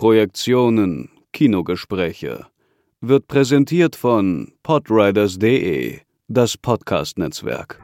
Projektionen, Kinogespräche wird präsentiert von podriders.de, das Podcast-Netzwerk.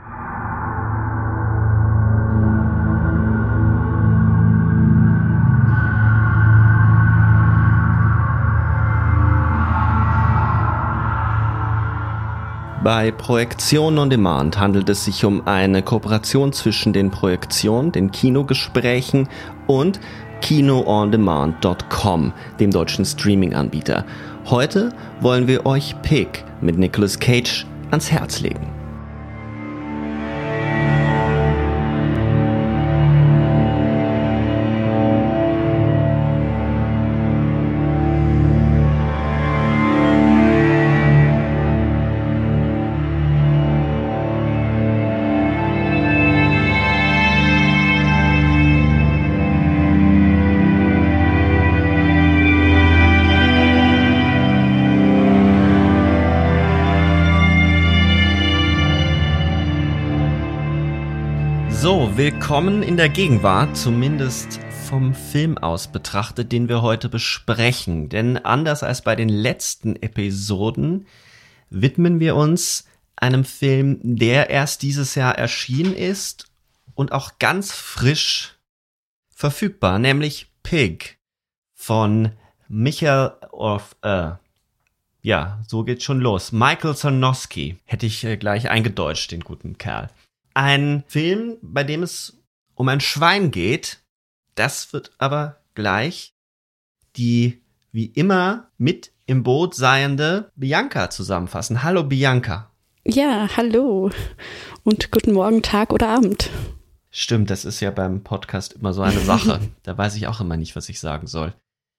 Bei Projektion on Demand handelt es sich um eine Kooperation zwischen den Projektionen, den Kinogesprächen und kinoondemand.com, dem deutschen Streaming-Anbieter. Heute wollen wir euch Pig mit Nicolas Cage ans Herz legen. Willkommen in der Gegenwart, zumindest vom Film aus betrachtet, den wir heute besprechen. Denn anders als bei den letzten Episoden widmen wir uns einem Film, der erst dieses Jahr erschienen ist und auch ganz frisch verfügbar, nämlich Pig von Michael of, äh, ja, so geht's schon los. Michael Sarnowski hätte ich äh, gleich eingedeutscht, den guten Kerl. Ein Film, bei dem es um ein Schwein geht. Das wird aber gleich die wie immer mit im Boot seiende Bianca zusammenfassen. Hallo Bianca. Ja, hallo und guten Morgen, Tag oder Abend. Stimmt, das ist ja beim Podcast immer so eine Sache. da weiß ich auch immer nicht, was ich sagen soll.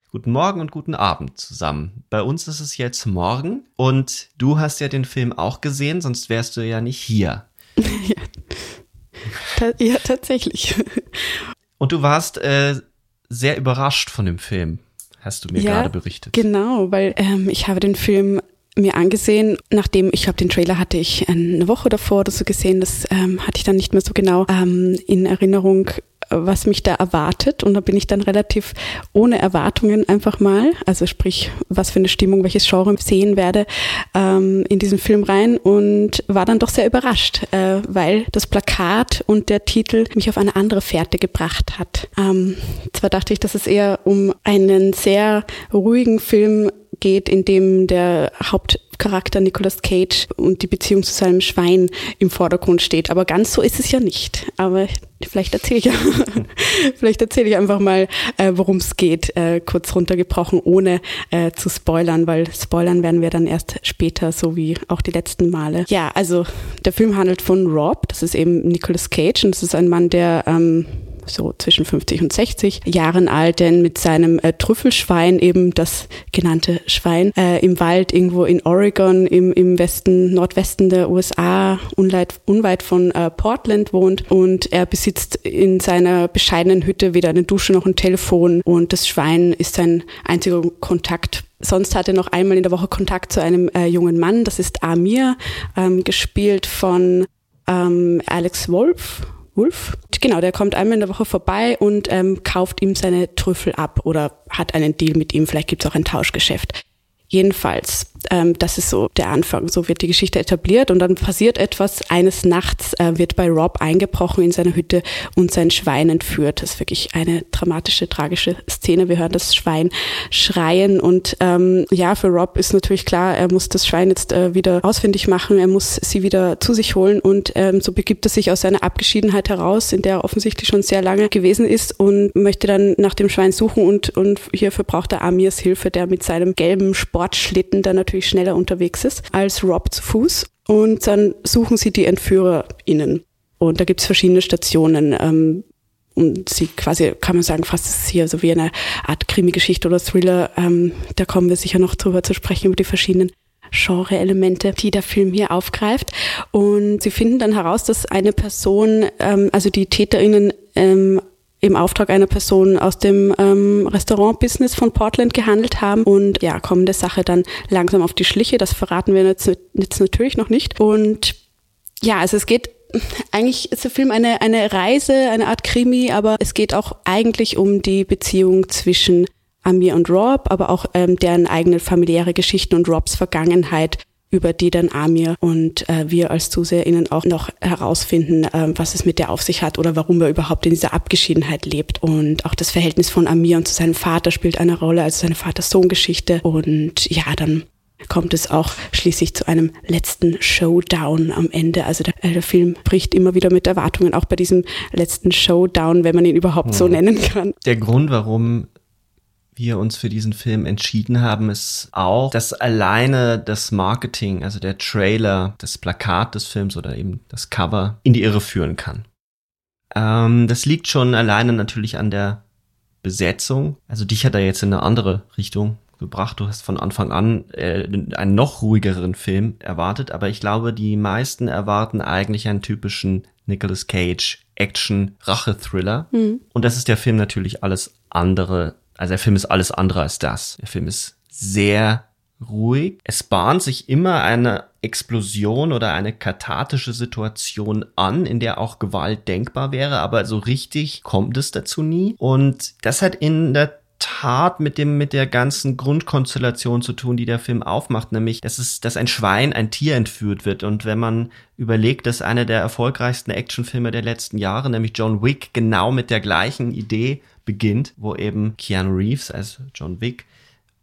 Guten Morgen und guten Abend zusammen. Bei uns ist es jetzt morgen und du hast ja den Film auch gesehen, sonst wärst du ja nicht hier. ja, ja, tatsächlich. Und du warst äh, sehr überrascht von dem Film, hast du mir ja, gerade berichtet. Genau, weil ähm, ich habe den Film mir angesehen, nachdem ich glaube, den Trailer hatte ich eine Woche davor oder so gesehen, das ähm, hatte ich dann nicht mehr so genau ähm, in Erinnerung was mich da erwartet. Und da bin ich dann relativ ohne Erwartungen einfach mal, also sprich, was für eine Stimmung, welches Genre sehen werde, ähm, in diesen Film rein und war dann doch sehr überrascht, äh, weil das Plakat und der Titel mich auf eine andere Fährte gebracht hat. Ähm, zwar dachte ich, dass es eher um einen sehr ruhigen Film geht, in dem der Hauptcharakter Nicolas Cage und die Beziehung zu seinem Schwein im Vordergrund steht. Aber ganz so ist es ja nicht. Aber vielleicht erzähle ich, vielleicht erzähle ich einfach mal, äh, worum es geht, äh, kurz runtergebrochen, ohne äh, zu spoilern, weil spoilern werden wir dann erst später, so wie auch die letzten Male. Ja, also der Film handelt von Rob, das ist eben Nicolas Cage und das ist ein Mann, der ähm, so zwischen 50 und 60 Jahren alt, denn mit seinem äh, Trüffelschwein, eben das genannte Schwein, äh, im Wald irgendwo in Oregon im, im Westen, Nordwesten der USA, unweit, unweit von äh, Portland wohnt und er besitzt in seiner bescheidenen Hütte weder eine Dusche noch ein Telefon und das Schwein ist sein einziger Kontakt. Sonst hat er noch einmal in der Woche Kontakt zu einem äh, jungen Mann, das ist Amir, ähm, gespielt von ähm, Alex Wolf Wolf. Genau, der kommt einmal in der Woche vorbei und ähm, kauft ihm seine Trüffel ab oder hat einen Deal mit ihm. Vielleicht gibt es auch ein Tauschgeschäft. Jedenfalls, ähm, das ist so der Anfang. So wird die Geschichte etabliert und dann passiert etwas. Eines Nachts äh, wird bei Rob eingebrochen in seiner Hütte und sein Schwein entführt. Das ist wirklich eine dramatische, tragische Szene. Wir hören das Schwein schreien und ähm, ja, für Rob ist natürlich klar, er muss das Schwein jetzt äh, wieder ausfindig machen. Er muss sie wieder zu sich holen und ähm, so begibt er sich aus seiner Abgeschiedenheit heraus, in der er offensichtlich schon sehr lange gewesen ist und möchte dann nach dem Schwein suchen und, und hierfür braucht er Amirs Hilfe, der mit seinem gelben Sport Sportschlitten dann natürlich schneller unterwegs ist als Rob zu Fuß. Und dann suchen sie die EntführerInnen. Und da gibt es verschiedene Stationen. Ähm, und sie quasi, kann man sagen, fast ist hier so wie eine Art Krimi-Geschichte oder Thriller. Ähm, da kommen wir sicher noch drüber zu sprechen, über die verschiedenen Genre-Elemente, die der Film hier aufgreift. Und sie finden dann heraus, dass eine Person, ähm, also die TäterInnen, ähm, im Auftrag einer Person aus dem ähm, Restaurant-Business von Portland gehandelt haben und ja, kommen der Sache dann langsam auf die Schliche. Das verraten wir jetzt, jetzt natürlich noch nicht. Und ja, also es geht eigentlich ist der Film eine, eine Reise, eine Art Krimi, aber es geht auch eigentlich um die Beziehung zwischen Amir und Rob, aber auch ähm, deren eigene familiäre Geschichten und Robs Vergangenheit über die dann Amir und äh, wir als ZuseherInnen auch noch herausfinden, äh, was es mit der auf sich hat oder warum er überhaupt in dieser Abgeschiedenheit lebt. Und auch das Verhältnis von Amir und zu seinem Vater spielt eine Rolle, also seine Vater-Sohn-Geschichte. Und ja, dann kommt es auch schließlich zu einem letzten Showdown am Ende. Also der, äh, der, Film bricht immer wieder mit Erwartungen, auch bei diesem letzten Showdown, wenn man ihn überhaupt hm. so nennen kann. Der Grund, warum wir uns für diesen Film entschieden haben, ist auch, dass alleine das Marketing, also der Trailer, das Plakat des Films oder eben das Cover in die Irre führen kann. Ähm, das liegt schon alleine natürlich an der Besetzung. Also dich hat er jetzt in eine andere Richtung gebracht. Du hast von Anfang an äh, einen noch ruhigeren Film erwartet, aber ich glaube, die meisten erwarten eigentlich einen typischen Nicolas Cage Action Rache Thriller. Mhm. Und das ist der Film natürlich alles andere also der Film ist alles andere als das. Der Film ist sehr ruhig. Es bahnt sich immer eine Explosion oder eine kathartische Situation an, in der auch Gewalt denkbar wäre, aber so richtig kommt es dazu nie. Und das hat in der Tat mit dem, mit der ganzen Grundkonstellation zu tun, die der Film aufmacht, nämlich, dass es, dass ein Schwein ein Tier entführt wird. Und wenn man überlegt, dass einer der erfolgreichsten Actionfilme der letzten Jahre, nämlich John Wick, genau mit der gleichen Idee beginnt, wo eben Keanu Reeves als John Wick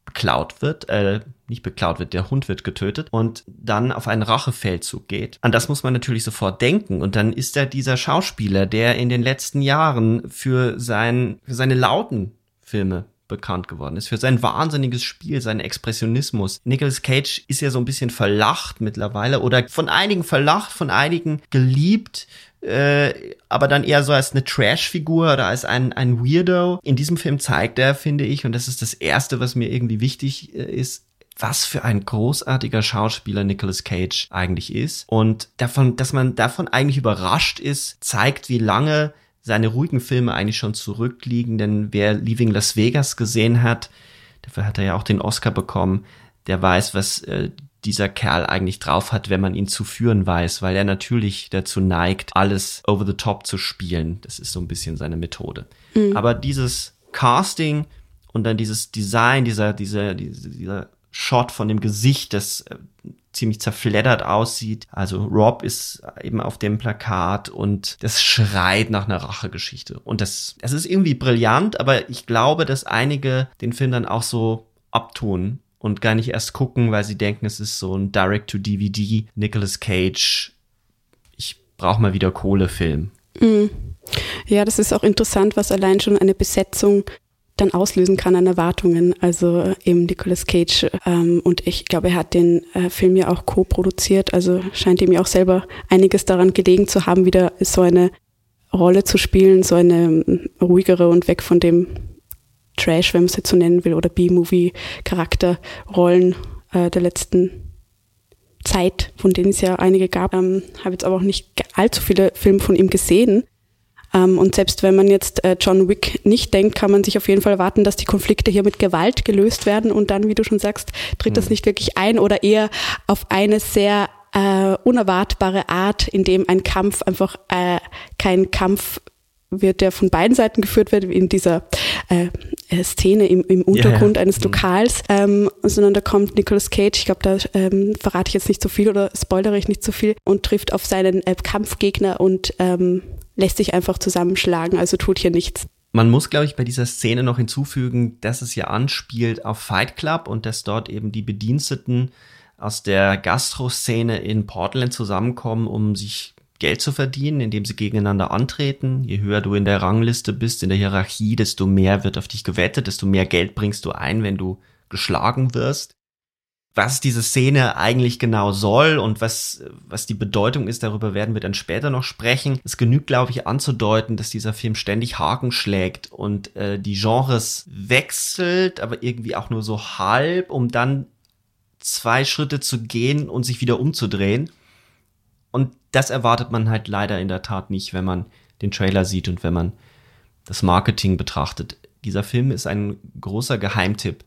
beklaut wird, äh, nicht beklaut wird, der Hund wird getötet und dann auf einen Rachefeldzug geht. An das muss man natürlich sofort denken. Und dann ist er dieser Schauspieler, der in den letzten Jahren für, sein, für seine lauten Filme bekannt geworden ist, für sein wahnsinniges Spiel, seinen Expressionismus. Nicolas Cage ist ja so ein bisschen verlacht mittlerweile oder von einigen verlacht, von einigen geliebt, äh, aber dann eher so als eine Trash-Figur oder als ein, ein Weirdo. In diesem Film zeigt er, finde ich, und das ist das Erste, was mir irgendwie wichtig äh, ist, was für ein großartiger Schauspieler Nicolas Cage eigentlich ist. Und davon, dass man davon eigentlich überrascht ist, zeigt, wie lange seine ruhigen Filme eigentlich schon zurückliegen. Denn wer Leaving Las Vegas gesehen hat, dafür hat er ja auch den Oscar bekommen, der weiß, was äh, dieser Kerl eigentlich drauf hat, wenn man ihn zu führen weiß, weil er natürlich dazu neigt, alles over the top zu spielen. Das ist so ein bisschen seine Methode. Mhm. Aber dieses Casting und dann dieses Design, dieser, dieser, dieser, Shot von dem Gesicht, das äh, ziemlich zerfleddert aussieht. Also Rob ist eben auf dem Plakat und das schreit nach einer Rachegeschichte. Und das, das ist irgendwie brillant, aber ich glaube, dass einige den Film dann auch so abtun und gar nicht erst gucken, weil sie denken, es ist so ein Direct-to-DVD Nicolas Cage. Ich brauche mal wieder Kohle-Film. Mhm. Ja, das ist auch interessant, was allein schon eine Besetzung dann auslösen kann an Erwartungen. Also eben Nicolas Cage ähm, und ich glaube, er hat den äh, Film ja auch co-produziert, also scheint ihm ja auch selber einiges daran gelegen zu haben, wieder so eine Rolle zu spielen, so eine ähm, ruhigere und weg von dem Trash, wenn man es jetzt so nennen will, oder B-Movie-Charakterrollen äh, der letzten Zeit, von denen es ja einige gab. Ähm, Habe jetzt aber auch nicht allzu viele Filme von ihm gesehen. Ähm, und selbst wenn man jetzt äh, John Wick nicht denkt, kann man sich auf jeden Fall erwarten, dass die Konflikte hier mit Gewalt gelöst werden und dann, wie du schon sagst, tritt mhm. das nicht wirklich ein oder eher auf eine sehr äh, unerwartbare Art, in dem ein Kampf einfach äh, kein Kampf wird, der von beiden Seiten geführt wird, in dieser äh, äh, Szene im, im Untergrund yeah. eines mhm. Lokals, ähm, sondern da kommt Nicolas Cage, ich glaube, da ähm, verrate ich jetzt nicht so viel oder spoilere ich nicht so viel, und trifft auf seinen äh, Kampfgegner und ähm, lässt sich einfach zusammenschlagen, also tut hier nichts. Man muss, glaube ich, bei dieser Szene noch hinzufügen, dass es ja anspielt auf Fight Club und dass dort eben die Bediensteten aus der Gastro-Szene in Portland zusammenkommen, um sich Geld zu verdienen, indem sie gegeneinander antreten. Je höher du in der Rangliste bist, in der Hierarchie, desto mehr wird auf dich gewettet, desto mehr Geld bringst du ein, wenn du geschlagen wirst. Was diese Szene eigentlich genau soll und was, was die Bedeutung ist, darüber werden wir dann später noch sprechen. Es genügt, glaube ich, anzudeuten, dass dieser Film ständig Haken schlägt und äh, die Genres wechselt, aber irgendwie auch nur so halb, um dann zwei Schritte zu gehen und sich wieder umzudrehen. Und das erwartet man halt leider in der Tat nicht, wenn man den Trailer sieht und wenn man das Marketing betrachtet. Dieser Film ist ein großer Geheimtipp.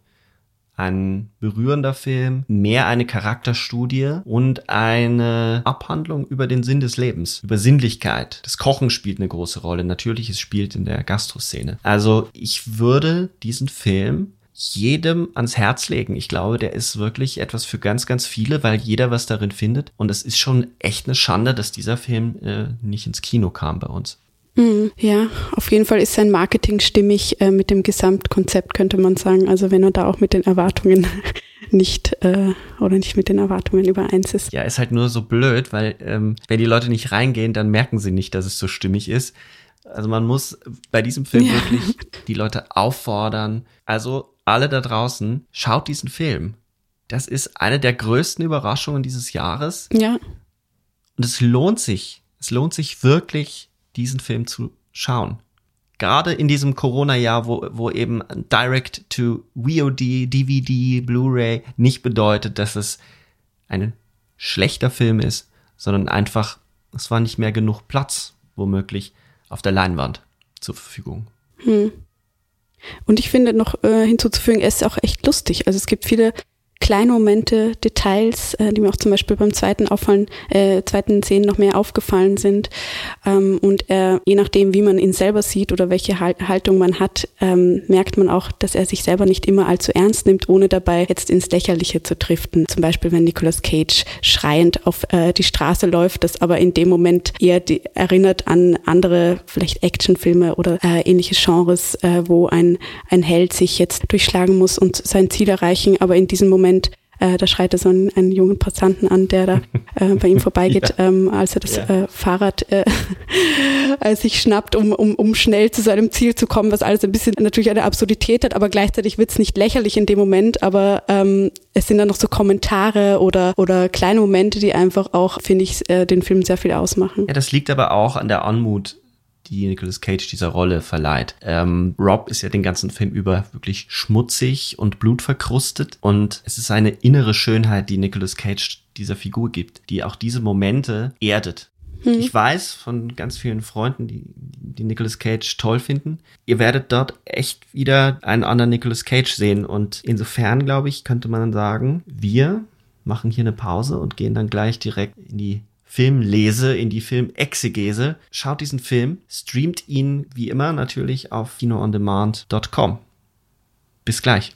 Ein berührender Film, mehr eine Charakterstudie und eine Abhandlung über den Sinn des Lebens, über Sinnlichkeit. Das Kochen spielt eine große Rolle. Natürlich, es spielt in der Gastroszene. Also ich würde diesen Film jedem ans Herz legen. Ich glaube, der ist wirklich etwas für ganz, ganz viele, weil jeder was darin findet. Und es ist schon echt eine Schande, dass dieser Film äh, nicht ins Kino kam bei uns. Mhm, ja, auf jeden Fall ist sein Marketing stimmig äh, mit dem Gesamtkonzept, könnte man sagen. Also wenn er da auch mit den Erwartungen nicht äh, oder nicht mit den Erwartungen übereins ist. Ja, ist halt nur so blöd, weil ähm, wenn die Leute nicht reingehen, dann merken sie nicht, dass es so stimmig ist. Also man muss bei diesem Film ja. wirklich die Leute auffordern. Also alle da draußen, schaut diesen Film. Das ist eine der größten Überraschungen dieses Jahres. Ja. Und es lohnt sich. Es lohnt sich wirklich, diesen Film zu schauen. Gerade in diesem Corona-Jahr, wo, wo eben Direct to VOD, DVD, Blu-ray nicht bedeutet, dass es ein schlechter Film ist, sondern einfach, es war nicht mehr genug Platz, womöglich, auf der Leinwand zur Verfügung. Hm. Und ich finde noch äh, hinzuzufügen, er ist auch echt lustig. Also es gibt viele kleine Momente, Details, äh, die mir auch zum Beispiel beim zweiten auffallen, äh, zweiten Szenen noch mehr aufgefallen sind. Ähm, und er, je nachdem, wie man ihn selber sieht oder welche Haltung man hat, ähm, merkt man auch, dass er sich selber nicht immer allzu ernst nimmt, ohne dabei jetzt ins Lächerliche zu driften. Zum Beispiel, wenn Nicolas Cage schreiend auf äh, die Straße läuft, das aber in dem Moment eher die, erinnert an andere, vielleicht Actionfilme oder äh, ähnliche Genres, äh, wo ein, ein Held sich jetzt durchschlagen muss und sein Ziel erreichen, aber in diesem Moment Moment, äh, da schreit er so einen, einen jungen Passanten an, der da äh, bei ihm vorbeigeht, ja. ähm, als er das ja. äh, Fahrrad äh, sich schnappt, um, um, um schnell zu seinem Ziel zu kommen, was alles ein bisschen natürlich eine Absurdität hat, aber gleichzeitig wird es nicht lächerlich in dem Moment, aber ähm, es sind dann noch so Kommentare oder, oder kleine Momente, die einfach auch, finde ich, äh, den Film sehr viel ausmachen. Ja, das liegt aber auch an der Anmut die Nicolas Cage dieser Rolle verleiht. Ähm, Rob ist ja den ganzen Film über wirklich schmutzig und blutverkrustet und es ist eine innere Schönheit, die Nicolas Cage dieser Figur gibt, die auch diese Momente erdet. Hm. Ich weiß von ganz vielen Freunden, die, die Nicolas Cage toll finden. Ihr werdet dort echt wieder einen anderen Nicolas Cage sehen und insofern, glaube ich, könnte man sagen, wir machen hier eine Pause und gehen dann gleich direkt in die Filmlese, in die Filmexegese. Schaut diesen Film, streamt ihn wie immer natürlich auf kinoondemand.com. Bis gleich.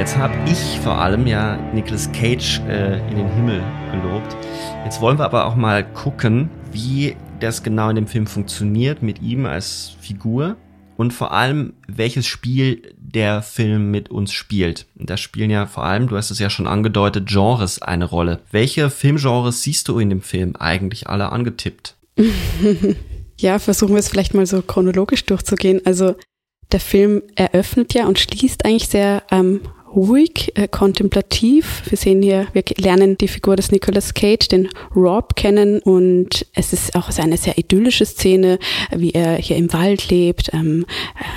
Jetzt habe ich vor allem ja Nicolas Cage äh, in den Himmel gelobt. Jetzt wollen wir aber auch mal gucken, wie das genau in dem Film funktioniert mit ihm als Figur und vor allem, welches Spiel der Film mit uns spielt. Da spielen ja vor allem, du hast es ja schon angedeutet, Genres eine Rolle. Welche Filmgenres siehst du in dem Film eigentlich alle angetippt? ja, versuchen wir es vielleicht mal so chronologisch durchzugehen. Also der Film eröffnet ja und schließt eigentlich sehr ähm, ruhig, äh, kontemplativ. Wir sehen hier, wir lernen die Figur des Nicolas Cage, den Rob, kennen und es ist auch eine sehr idyllische Szene, wie er hier im Wald lebt. Ähm,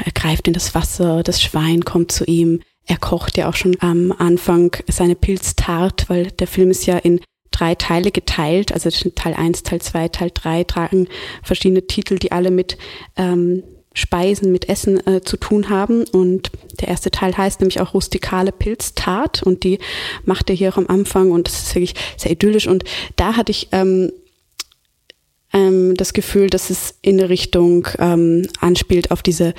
er greift in das Wasser, das Schwein kommt zu ihm. Er kocht ja auch schon am Anfang seine Pilztart, weil der Film ist ja in drei Teile geteilt, also Teil 1, Teil 2, Teil 3 tragen verschiedene Titel, die alle mit ähm, Speisen mit Essen äh, zu tun haben. Und der erste Teil heißt nämlich auch rustikale Pilztat und die macht er hier auch am Anfang und das ist wirklich sehr idyllisch. Und da hatte ich ähm, ähm, das Gefühl, dass es in eine Richtung ähm, anspielt auf diese,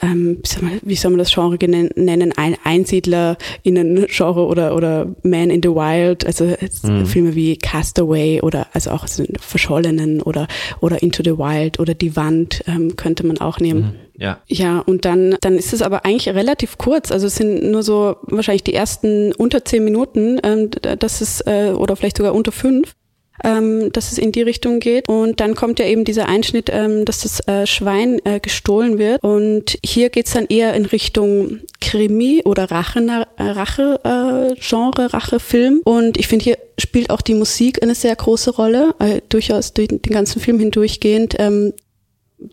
ähm, wie soll man das Genre nennen, ein Einsiedler in ein Genre oder oder Man in the Wild, also mhm. Filme wie Castaway oder also auch Verschollenen oder oder Into the Wild oder Die Wand ähm, könnte man auch nehmen. Mhm. Ja. Ja, und dann, dann ist es aber eigentlich relativ kurz. Also es sind nur so wahrscheinlich die ersten unter zehn Minuten, ähm, das ist, äh, oder vielleicht sogar unter fünf ähm, dass es in die Richtung geht. Und dann kommt ja eben dieser Einschnitt, ähm, dass das äh, Schwein äh, gestohlen wird. Und hier geht's dann eher in Richtung Krimi oder Rache, äh, Rache äh, Genre, Rachefilm. Und ich finde, hier spielt auch die Musik eine sehr große Rolle, äh, durchaus durch den ganzen Film hindurchgehend. Ähm,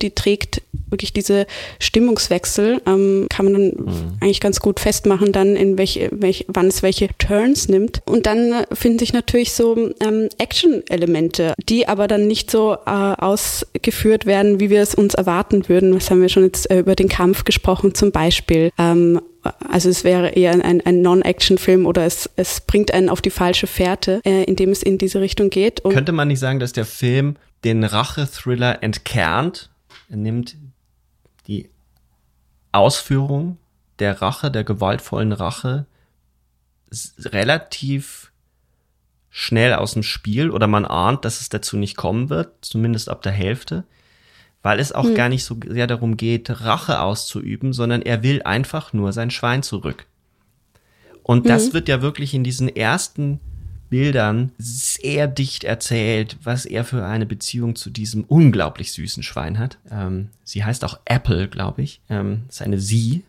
die trägt wirklich diese Stimmungswechsel, ähm, kann man dann mhm. eigentlich ganz gut festmachen, dann in welche, welche, wann es welche Turns nimmt. Und dann äh, finden sich natürlich so ähm, Action-Elemente, die aber dann nicht so äh, ausgeführt werden, wie wir es uns erwarten würden. Was haben wir schon jetzt äh, über den Kampf gesprochen zum Beispiel? Ähm, also es wäre eher ein, ein Non-Action-Film oder es, es bringt einen auf die falsche Fährte, äh, indem es in diese Richtung geht. Und Könnte man nicht sagen, dass der Film den Rache-Thriller entkernt? Er nimmt die Ausführung der Rache, der gewaltvollen Rache relativ schnell aus dem Spiel oder man ahnt, dass es dazu nicht kommen wird, zumindest ab der Hälfte weil es auch hm. gar nicht so sehr darum geht, Rache auszuüben, sondern er will einfach nur sein Schwein zurück. Und das hm. wird ja wirklich in diesen ersten Bildern sehr dicht erzählt, was er für eine Beziehung zu diesem unglaublich süßen Schwein hat. Ähm, sie heißt auch Apple, glaube ich. Ähm, ist eine Sie,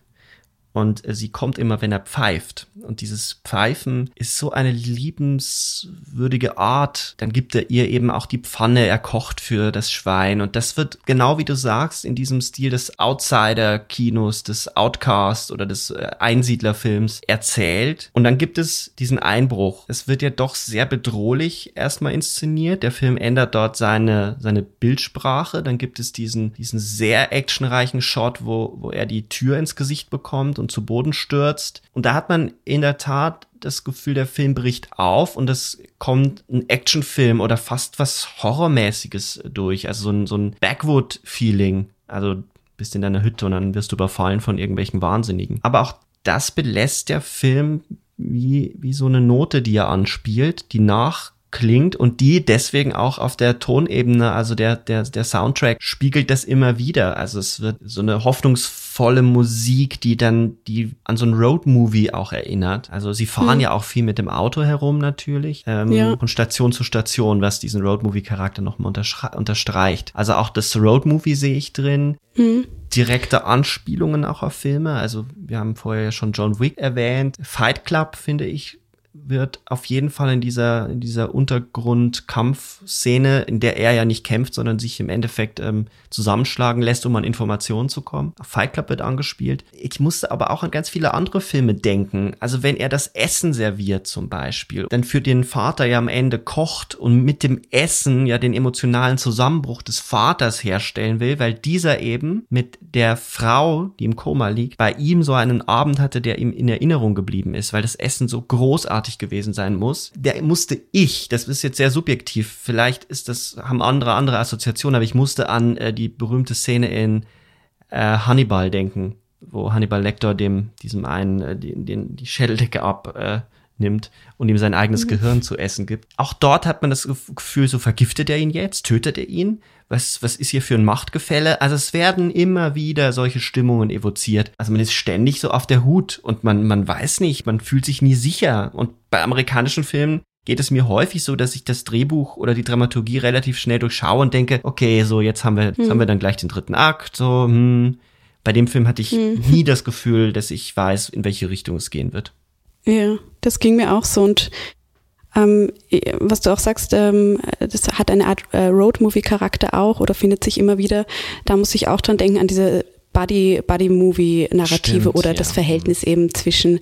und sie kommt immer, wenn er pfeift. Und dieses Pfeifen ist so eine liebenswürdige Art. Dann gibt er ihr eben auch die Pfanne, er kocht für das Schwein. Und das wird genau wie du sagst, in diesem Stil des Outsider-Kinos, des Outcast oder des äh, Einsiedlerfilms erzählt. Und dann gibt es diesen Einbruch. Es wird ja doch sehr bedrohlich erstmal inszeniert. Der Film ändert dort seine, seine Bildsprache. Dann gibt es diesen, diesen sehr actionreichen Shot, wo, wo er die Tür ins Gesicht bekommt und zu Boden stürzt. Und da hat man in der Tat das Gefühl, der Film bricht auf und es kommt ein Actionfilm oder fast was Horrormäßiges durch. Also so ein, so ein Backwood-Feeling. Also bist in deiner Hütte und dann wirst du überfallen von irgendwelchen Wahnsinnigen. Aber auch das belässt der Film wie, wie so eine Note, die er anspielt, die nach klingt und die deswegen auch auf der Tonebene, also der, der, der Soundtrack spiegelt das immer wieder. Also es wird so eine hoffnungsvolle Musik, die dann, die an so ein Roadmovie auch erinnert. Also sie fahren hm. ja auch viel mit dem Auto herum natürlich ähm, ja. und Station zu Station, was diesen Roadmovie-Charakter nochmal unterstreicht. Also auch das Roadmovie sehe ich drin. Hm direkte Anspielungen auch auf Filme. Also wir haben vorher ja schon John Wick erwähnt. Fight Club finde ich wird auf jeden Fall in dieser, in dieser Untergrundkampfszene, in der er ja nicht kämpft, sondern sich im Endeffekt ähm, zusammenschlagen lässt, um an Informationen zu kommen. Fight Club wird angespielt. Ich musste aber auch an ganz viele andere Filme denken. Also wenn er das Essen serviert zum Beispiel, dann für den Vater ja am Ende kocht und mit dem Essen ja den emotionalen Zusammenbruch des Vaters herstellen will, weil dieser eben mit der Frau, die im Koma liegt, bei ihm so einen Abend hatte, der ihm in Erinnerung geblieben ist, weil das Essen so großartig großartig gewesen sein muss. Der musste ich, das ist jetzt sehr subjektiv, vielleicht ist das, haben andere andere Assoziationen, aber ich musste an äh, die berühmte Szene in äh, Hannibal denken, wo Hannibal Lecter dem, diesem einen, äh, den, den, die Schädeldecke ab, äh, nimmt und ihm sein eigenes mhm. Gehirn zu essen gibt. Auch dort hat man das Gefühl, so vergiftet er ihn jetzt, tötet er ihn? Was, was ist hier für ein Machtgefälle? Also es werden immer wieder solche Stimmungen evoziert. Also man ist ständig so auf der Hut und man, man weiß nicht, man fühlt sich nie sicher. Und bei amerikanischen Filmen geht es mir häufig so, dass ich das Drehbuch oder die Dramaturgie relativ schnell durchschaue und denke, okay, so jetzt haben wir, jetzt hm. haben wir dann gleich den dritten Akt, so, hm. Bei dem Film hatte ich hm. nie das Gefühl, dass ich weiß, in welche Richtung es gehen wird. Ja, das ging mir auch so und ähm, was du auch sagst, ähm, das hat eine Art äh, Road-Movie-Charakter auch oder findet sich immer wieder. Da muss ich auch dran denken an diese Buddy, Buddy-Movie-Narrative oder ja. das Verhältnis eben zwischen,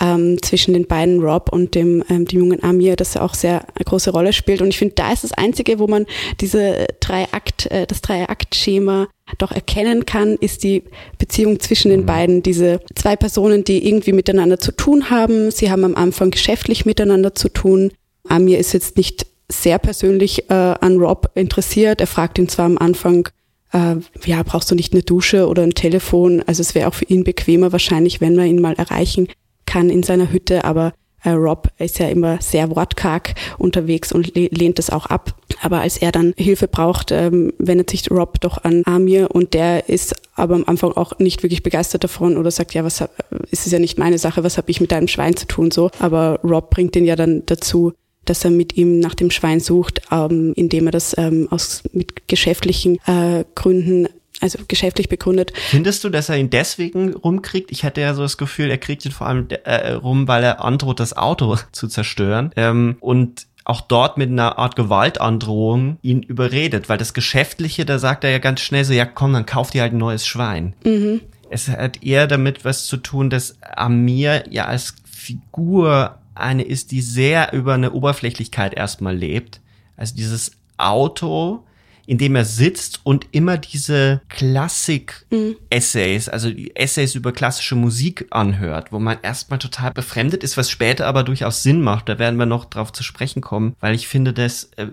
ähm, zwischen den beiden Rob und dem, ähm, dem jungen Amir, das ja auch sehr eine große Rolle spielt. Und ich finde, da ist das Einzige, wo man diese drei Akt, äh, das Drei-Akt-Schema doch erkennen kann, ist die Beziehung zwischen den mhm. beiden. Diese zwei Personen, die irgendwie miteinander zu tun haben. Sie haben am Anfang geschäftlich miteinander zu tun. Amir ist jetzt nicht sehr persönlich äh, an Rob interessiert. Er fragt ihn zwar am Anfang, äh, ja, brauchst du nicht eine Dusche oder ein Telefon? Also es wäre auch für ihn bequemer wahrscheinlich, wenn man ihn mal erreichen kann in seiner Hütte, aber äh, Rob ist ja immer sehr wortkarg unterwegs und lehnt es auch ab. Aber als er dann Hilfe braucht, ähm, wendet sich Rob doch an Amir und der ist aber am Anfang auch nicht wirklich begeistert davon oder sagt, ja, was hab, ist es ja nicht meine Sache, was habe ich mit deinem Schwein zu tun so. Aber Rob bringt ihn ja dann dazu, dass er mit ihm nach dem Schwein sucht, ähm, indem er das ähm, aus mit geschäftlichen äh, Gründen also geschäftlich begründet. Findest du, dass er ihn deswegen rumkriegt? Ich hatte ja so das Gefühl, er kriegt ihn vor allem äh, rum, weil er androht, das Auto zu zerstören. Ähm, und auch dort mit einer Art Gewaltandrohung ihn überredet, weil das Geschäftliche, da sagt er ja ganz schnell so, ja komm, dann kauf dir halt ein neues Schwein. Mhm. Es hat eher damit was zu tun, dass Amir ja als Figur eine ist, die sehr über eine Oberflächlichkeit erstmal lebt. Also dieses Auto, in dem er sitzt und immer diese Klassik-Essays, also Essays über klassische Musik anhört, wo man erstmal total befremdet ist, was später aber durchaus Sinn macht. Da werden wir noch drauf zu sprechen kommen, weil ich finde das äh,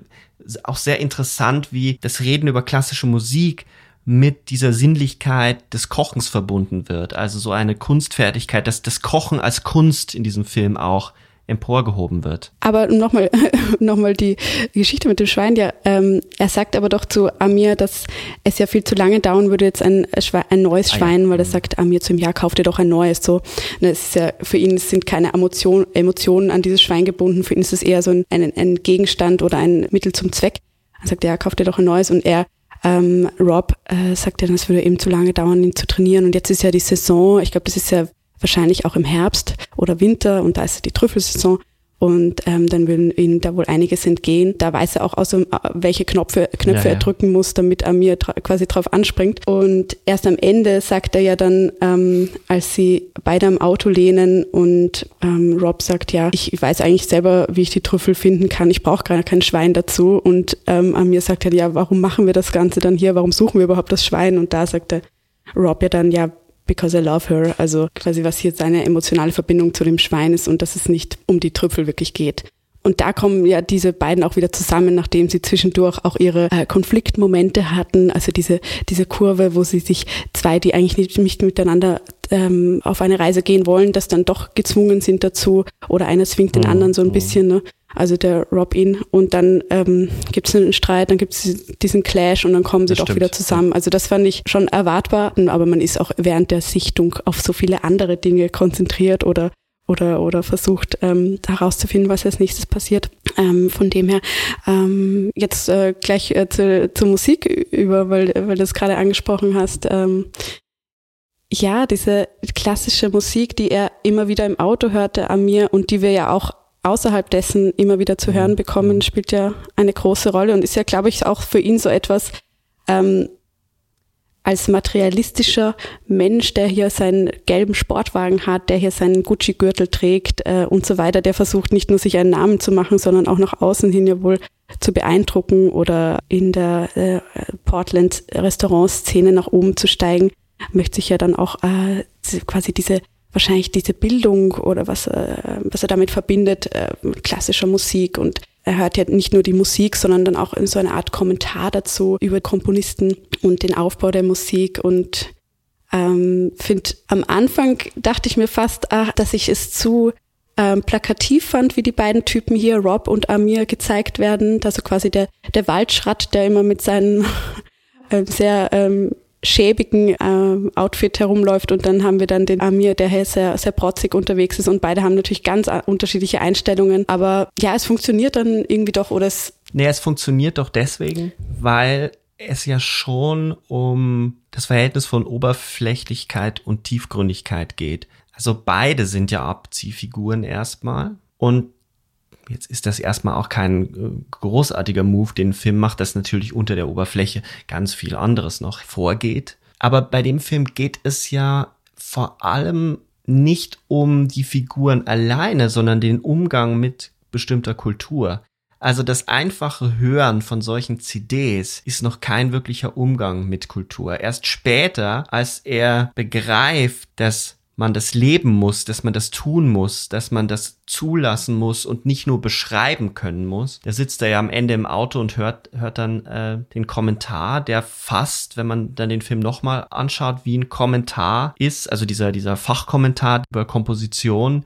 auch sehr interessant, wie das Reden über klassische Musik mit dieser Sinnlichkeit des Kochens verbunden wird. Also so eine Kunstfertigkeit, dass das Kochen als Kunst in diesem Film auch emporgehoben wird. Aber nochmal noch mal die Geschichte mit dem Schwein, ja, ähm, er sagt aber doch zu Amir, dass es ja viel zu lange dauern würde, jetzt ein, ein neues Schwein, ah, ja. weil er mhm. sagt, Amir zu ihm, ja, kauf dir doch ein neues. So, das ist ja, für ihn sind keine Emotion, Emotionen an dieses Schwein gebunden, für ihn ist es eher so ein, ein, ein Gegenstand oder ein Mittel zum Zweck. Er sagt, ja, kauf dir doch ein neues und er ähm, Rob äh, sagt ja, das würde eben zu lange dauern, ihn zu trainieren. Und jetzt ist ja die Saison, ich glaube, das ist ja wahrscheinlich auch im Herbst oder Winter und da ist die Trüffelsaison und ähm, dann würden ihnen da wohl einiges entgehen. Da weiß er auch außer welche Knöpfe, Knöpfe ja, ja. er drücken muss, damit er mir quasi drauf anspringt. Und erst am Ende sagt er ja dann, ähm, als sie beide am Auto lehnen und ähm, Rob sagt, ja, ich weiß eigentlich selber, wie ich die Trüffel finden kann. Ich brauche gerade kein Schwein dazu. Und ähm, Amir sagt er, ja, warum machen wir das Ganze dann hier? Warum suchen wir überhaupt das Schwein? Und da sagt er, Rob ja dann, ja, because I love her. Also quasi, was hier seine emotionale Verbindung zu dem Schwein ist und dass es nicht um die Trüffel wirklich geht. Und da kommen ja diese beiden auch wieder zusammen, nachdem sie zwischendurch auch ihre äh, Konfliktmomente hatten. Also diese, diese Kurve, wo sie sich zwei, die eigentlich nicht, nicht miteinander ähm, auf eine Reise gehen wollen, das dann doch gezwungen sind dazu. Oder einer zwingt den mhm. anderen so ein mhm. bisschen. Ne? Also der Robin. Und dann ähm, gibt es einen Streit, dann gibt es diesen Clash und dann kommen sie das doch stimmt. wieder zusammen. Also das fand ich schon erwartbar, aber man ist auch während der Sichtung auf so viele andere Dinge konzentriert oder oder, oder versucht ähm, herauszufinden, was als nächstes passiert. Ähm, von dem her ähm, jetzt äh, gleich äh, zu, zur Musik über, weil, weil du es gerade angesprochen hast. Ähm, ja, diese klassische Musik, die er immer wieder im Auto hörte an mir und die wir ja auch außerhalb dessen immer wieder zu hören mhm. bekommen, mhm. spielt ja eine große Rolle und ist ja, glaube ich, auch für ihn so etwas ähm, als materialistischer Mensch, der hier seinen gelben Sportwagen hat, der hier seinen Gucci-Gürtel trägt äh, und so weiter, der versucht nicht nur sich einen Namen zu machen, sondern auch nach außen hin ja wohl zu beeindrucken oder in der äh, Portland-Restaurantszene nach oben zu steigen, möchte sich ja dann auch äh, quasi diese wahrscheinlich diese Bildung oder was, äh, was er damit verbindet, äh, mit klassischer Musik und er hört ja nicht nur die Musik, sondern dann auch in so eine Art Kommentar dazu über Komponisten und den Aufbau der Musik und ähm, finde am Anfang dachte ich mir fast, ach, dass ich es zu ähm, plakativ fand, wie die beiden Typen hier, Rob und Amir, gezeigt werden. Also quasi der, der Waldschratt, der immer mit seinen äh, sehr ähm, schäbigen äh, Outfit herumläuft und dann haben wir dann den Amir, der hier sehr, sehr protzig unterwegs ist und beide haben natürlich ganz unterschiedliche Einstellungen, aber ja, es funktioniert dann irgendwie doch oder es... Nee, es funktioniert doch deswegen, weil es ja schon um das Verhältnis von Oberflächlichkeit und Tiefgründigkeit geht. Also beide sind ja Abziehfiguren erstmal und Jetzt ist das erstmal auch kein äh, großartiger Move, den Film macht, dass natürlich unter der Oberfläche ganz viel anderes noch vorgeht. Aber bei dem Film geht es ja vor allem nicht um die Figuren alleine, sondern den Umgang mit bestimmter Kultur. Also das einfache Hören von solchen CDs ist noch kein wirklicher Umgang mit Kultur. Erst später, als er begreift, dass man das leben muss, dass man das tun muss, dass man das zulassen muss und nicht nur beschreiben können muss. Da sitzt er ja am Ende im Auto und hört, hört dann äh, den Kommentar, der fast, wenn man dann den Film nochmal anschaut, wie ein Kommentar ist, also dieser, dieser Fachkommentar über Komposition,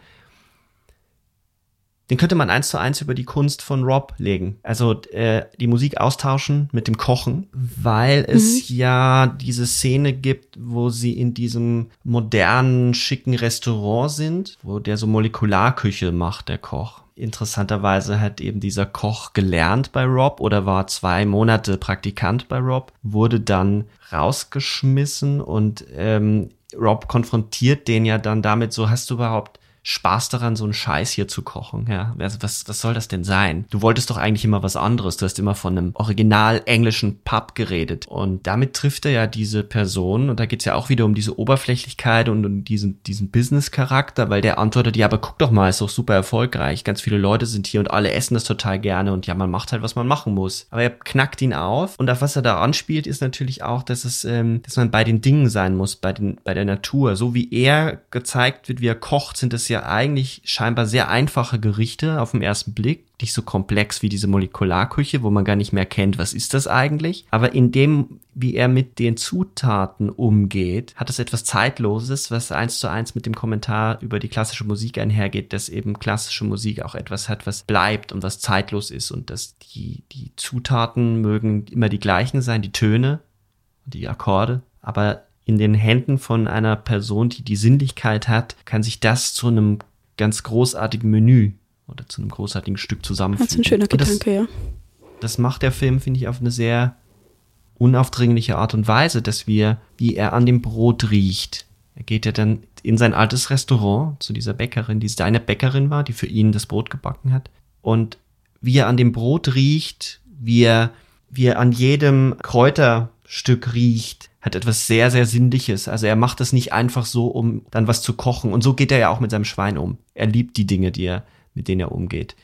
den könnte man eins zu eins über die Kunst von Rob legen. Also äh, die Musik austauschen mit dem Kochen, weil es mhm. ja diese Szene gibt, wo sie in diesem modernen, schicken Restaurant sind, wo der so Molekularküche macht, der Koch. Interessanterweise hat eben dieser Koch gelernt bei Rob oder war zwei Monate Praktikant bei Rob, wurde dann rausgeschmissen und ähm, Rob konfrontiert den ja dann damit so, hast du überhaupt Spaß daran, so einen Scheiß hier zu kochen. Ja, also was, was soll das denn sein? Du wolltest doch eigentlich immer was anderes. Du hast immer von einem original englischen Pub geredet. Und damit trifft er ja diese Person. Und da geht's ja auch wieder um diese Oberflächlichkeit und um diesen, diesen Business-Charakter, weil der antwortet, ja, aber guck doch mal, ist doch super erfolgreich. Ganz viele Leute sind hier und alle essen das total gerne. Und ja, man macht halt, was man machen muss. Aber er knackt ihn auf. Und auf was er da anspielt, ist natürlich auch, dass es, ähm, dass man bei den Dingen sein muss, bei den, bei der Natur. So wie er gezeigt wird, wie er kocht, sind es ja eigentlich scheinbar sehr einfache Gerichte auf den ersten Blick, nicht so komplex wie diese Molekularküche, wo man gar nicht mehr kennt, was ist das eigentlich. Aber in dem, wie er mit den Zutaten umgeht, hat es etwas Zeitloses, was eins zu eins mit dem Kommentar über die klassische Musik einhergeht, dass eben klassische Musik auch etwas hat, was bleibt und was zeitlos ist und dass die, die Zutaten mögen immer die gleichen sein, die Töne, die Akkorde, aber in den Händen von einer Person, die die Sinnlichkeit hat, kann sich das zu einem ganz großartigen Menü oder zu einem großartigen Stück zusammenfügen. Das ist ein schöner Gedanke, das, ja. Das macht der Film, finde ich, auf eine sehr unaufdringliche Art und Weise, dass wir, wie er an dem Brot riecht. Er geht ja dann in sein altes Restaurant zu dieser Bäckerin, die seine Bäckerin war, die für ihn das Brot gebacken hat. Und wie er an dem Brot riecht, wie er, wie er an jedem Kräuterstück riecht, hat etwas sehr, sehr Sinnliches. Also er macht das nicht einfach so, um dann was zu kochen. Und so geht er ja auch mit seinem Schwein um. Er liebt die Dinge, die er, mit denen er umgeht.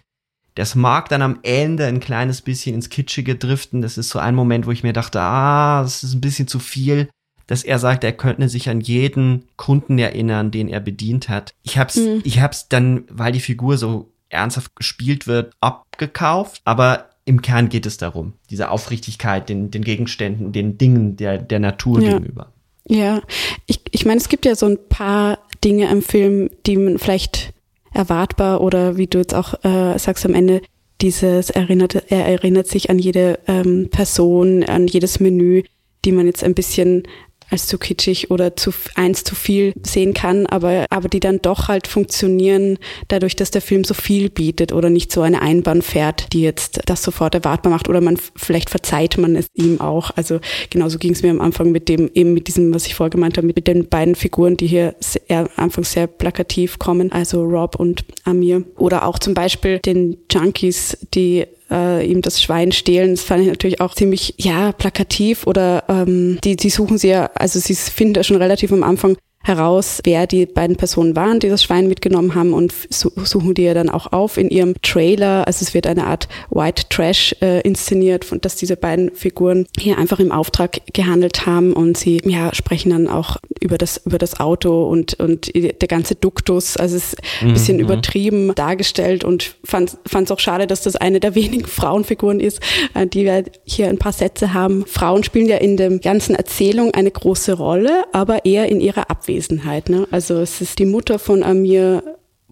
Das mag dann am Ende ein kleines bisschen ins Kitschige driften. Das ist so ein Moment, wo ich mir dachte, ah, das ist ein bisschen zu viel, dass er sagt, er könnte sich an jeden Kunden erinnern, den er bedient hat. Ich hab's, mhm. ich hab's dann, weil die Figur so ernsthaft gespielt wird, abgekauft. Aber im Kern geht es darum, diese Aufrichtigkeit den, den Gegenständen, den Dingen der, der Natur ja. gegenüber. Ja, ich, ich meine, es gibt ja so ein paar Dinge im Film, die man vielleicht erwartbar oder wie du jetzt auch äh, sagst am Ende, dieses erinnert, er erinnert sich an jede ähm, Person, an jedes Menü, die man jetzt ein bisschen als zu kitschig oder zu eins zu viel sehen kann, aber, aber die dann doch halt funktionieren, dadurch, dass der Film so viel bietet oder nicht so eine Einbahn fährt, die jetzt das sofort erwartbar macht oder man vielleicht verzeiht man es ihm auch. Also genauso ging es mir am Anfang mit dem, eben mit diesem, was ich vorher habe, mit den beiden Figuren, die hier sehr, anfangs sehr plakativ kommen, also Rob und Amir. Oder auch zum Beispiel den Junkies, die äh, ihm das Schwein stehlen. Das fand ich natürlich auch ziemlich, ja, plakativ oder ähm, die, die suchen sie ja, also sie finden ja schon relativ am Anfang heraus, wer die beiden Personen waren, die das Schwein mitgenommen haben und suchen die ja dann auch auf in ihrem Trailer. Also es wird eine Art White Trash äh, inszeniert, dass diese beiden Figuren hier einfach im Auftrag gehandelt haben und sie ja sprechen dann auch über das über das Auto und und der ganze Duktus. Also es ist ein bisschen mhm. übertrieben dargestellt und fand es auch schade, dass das eine der wenigen Frauenfiguren ist, äh, die wir hier ein paar Sätze haben. Frauen spielen ja in der ganzen Erzählung eine große Rolle, aber eher in ihrer Abwesenheit. Abwesenheit. Ne? Also es ist die Mutter von Amir,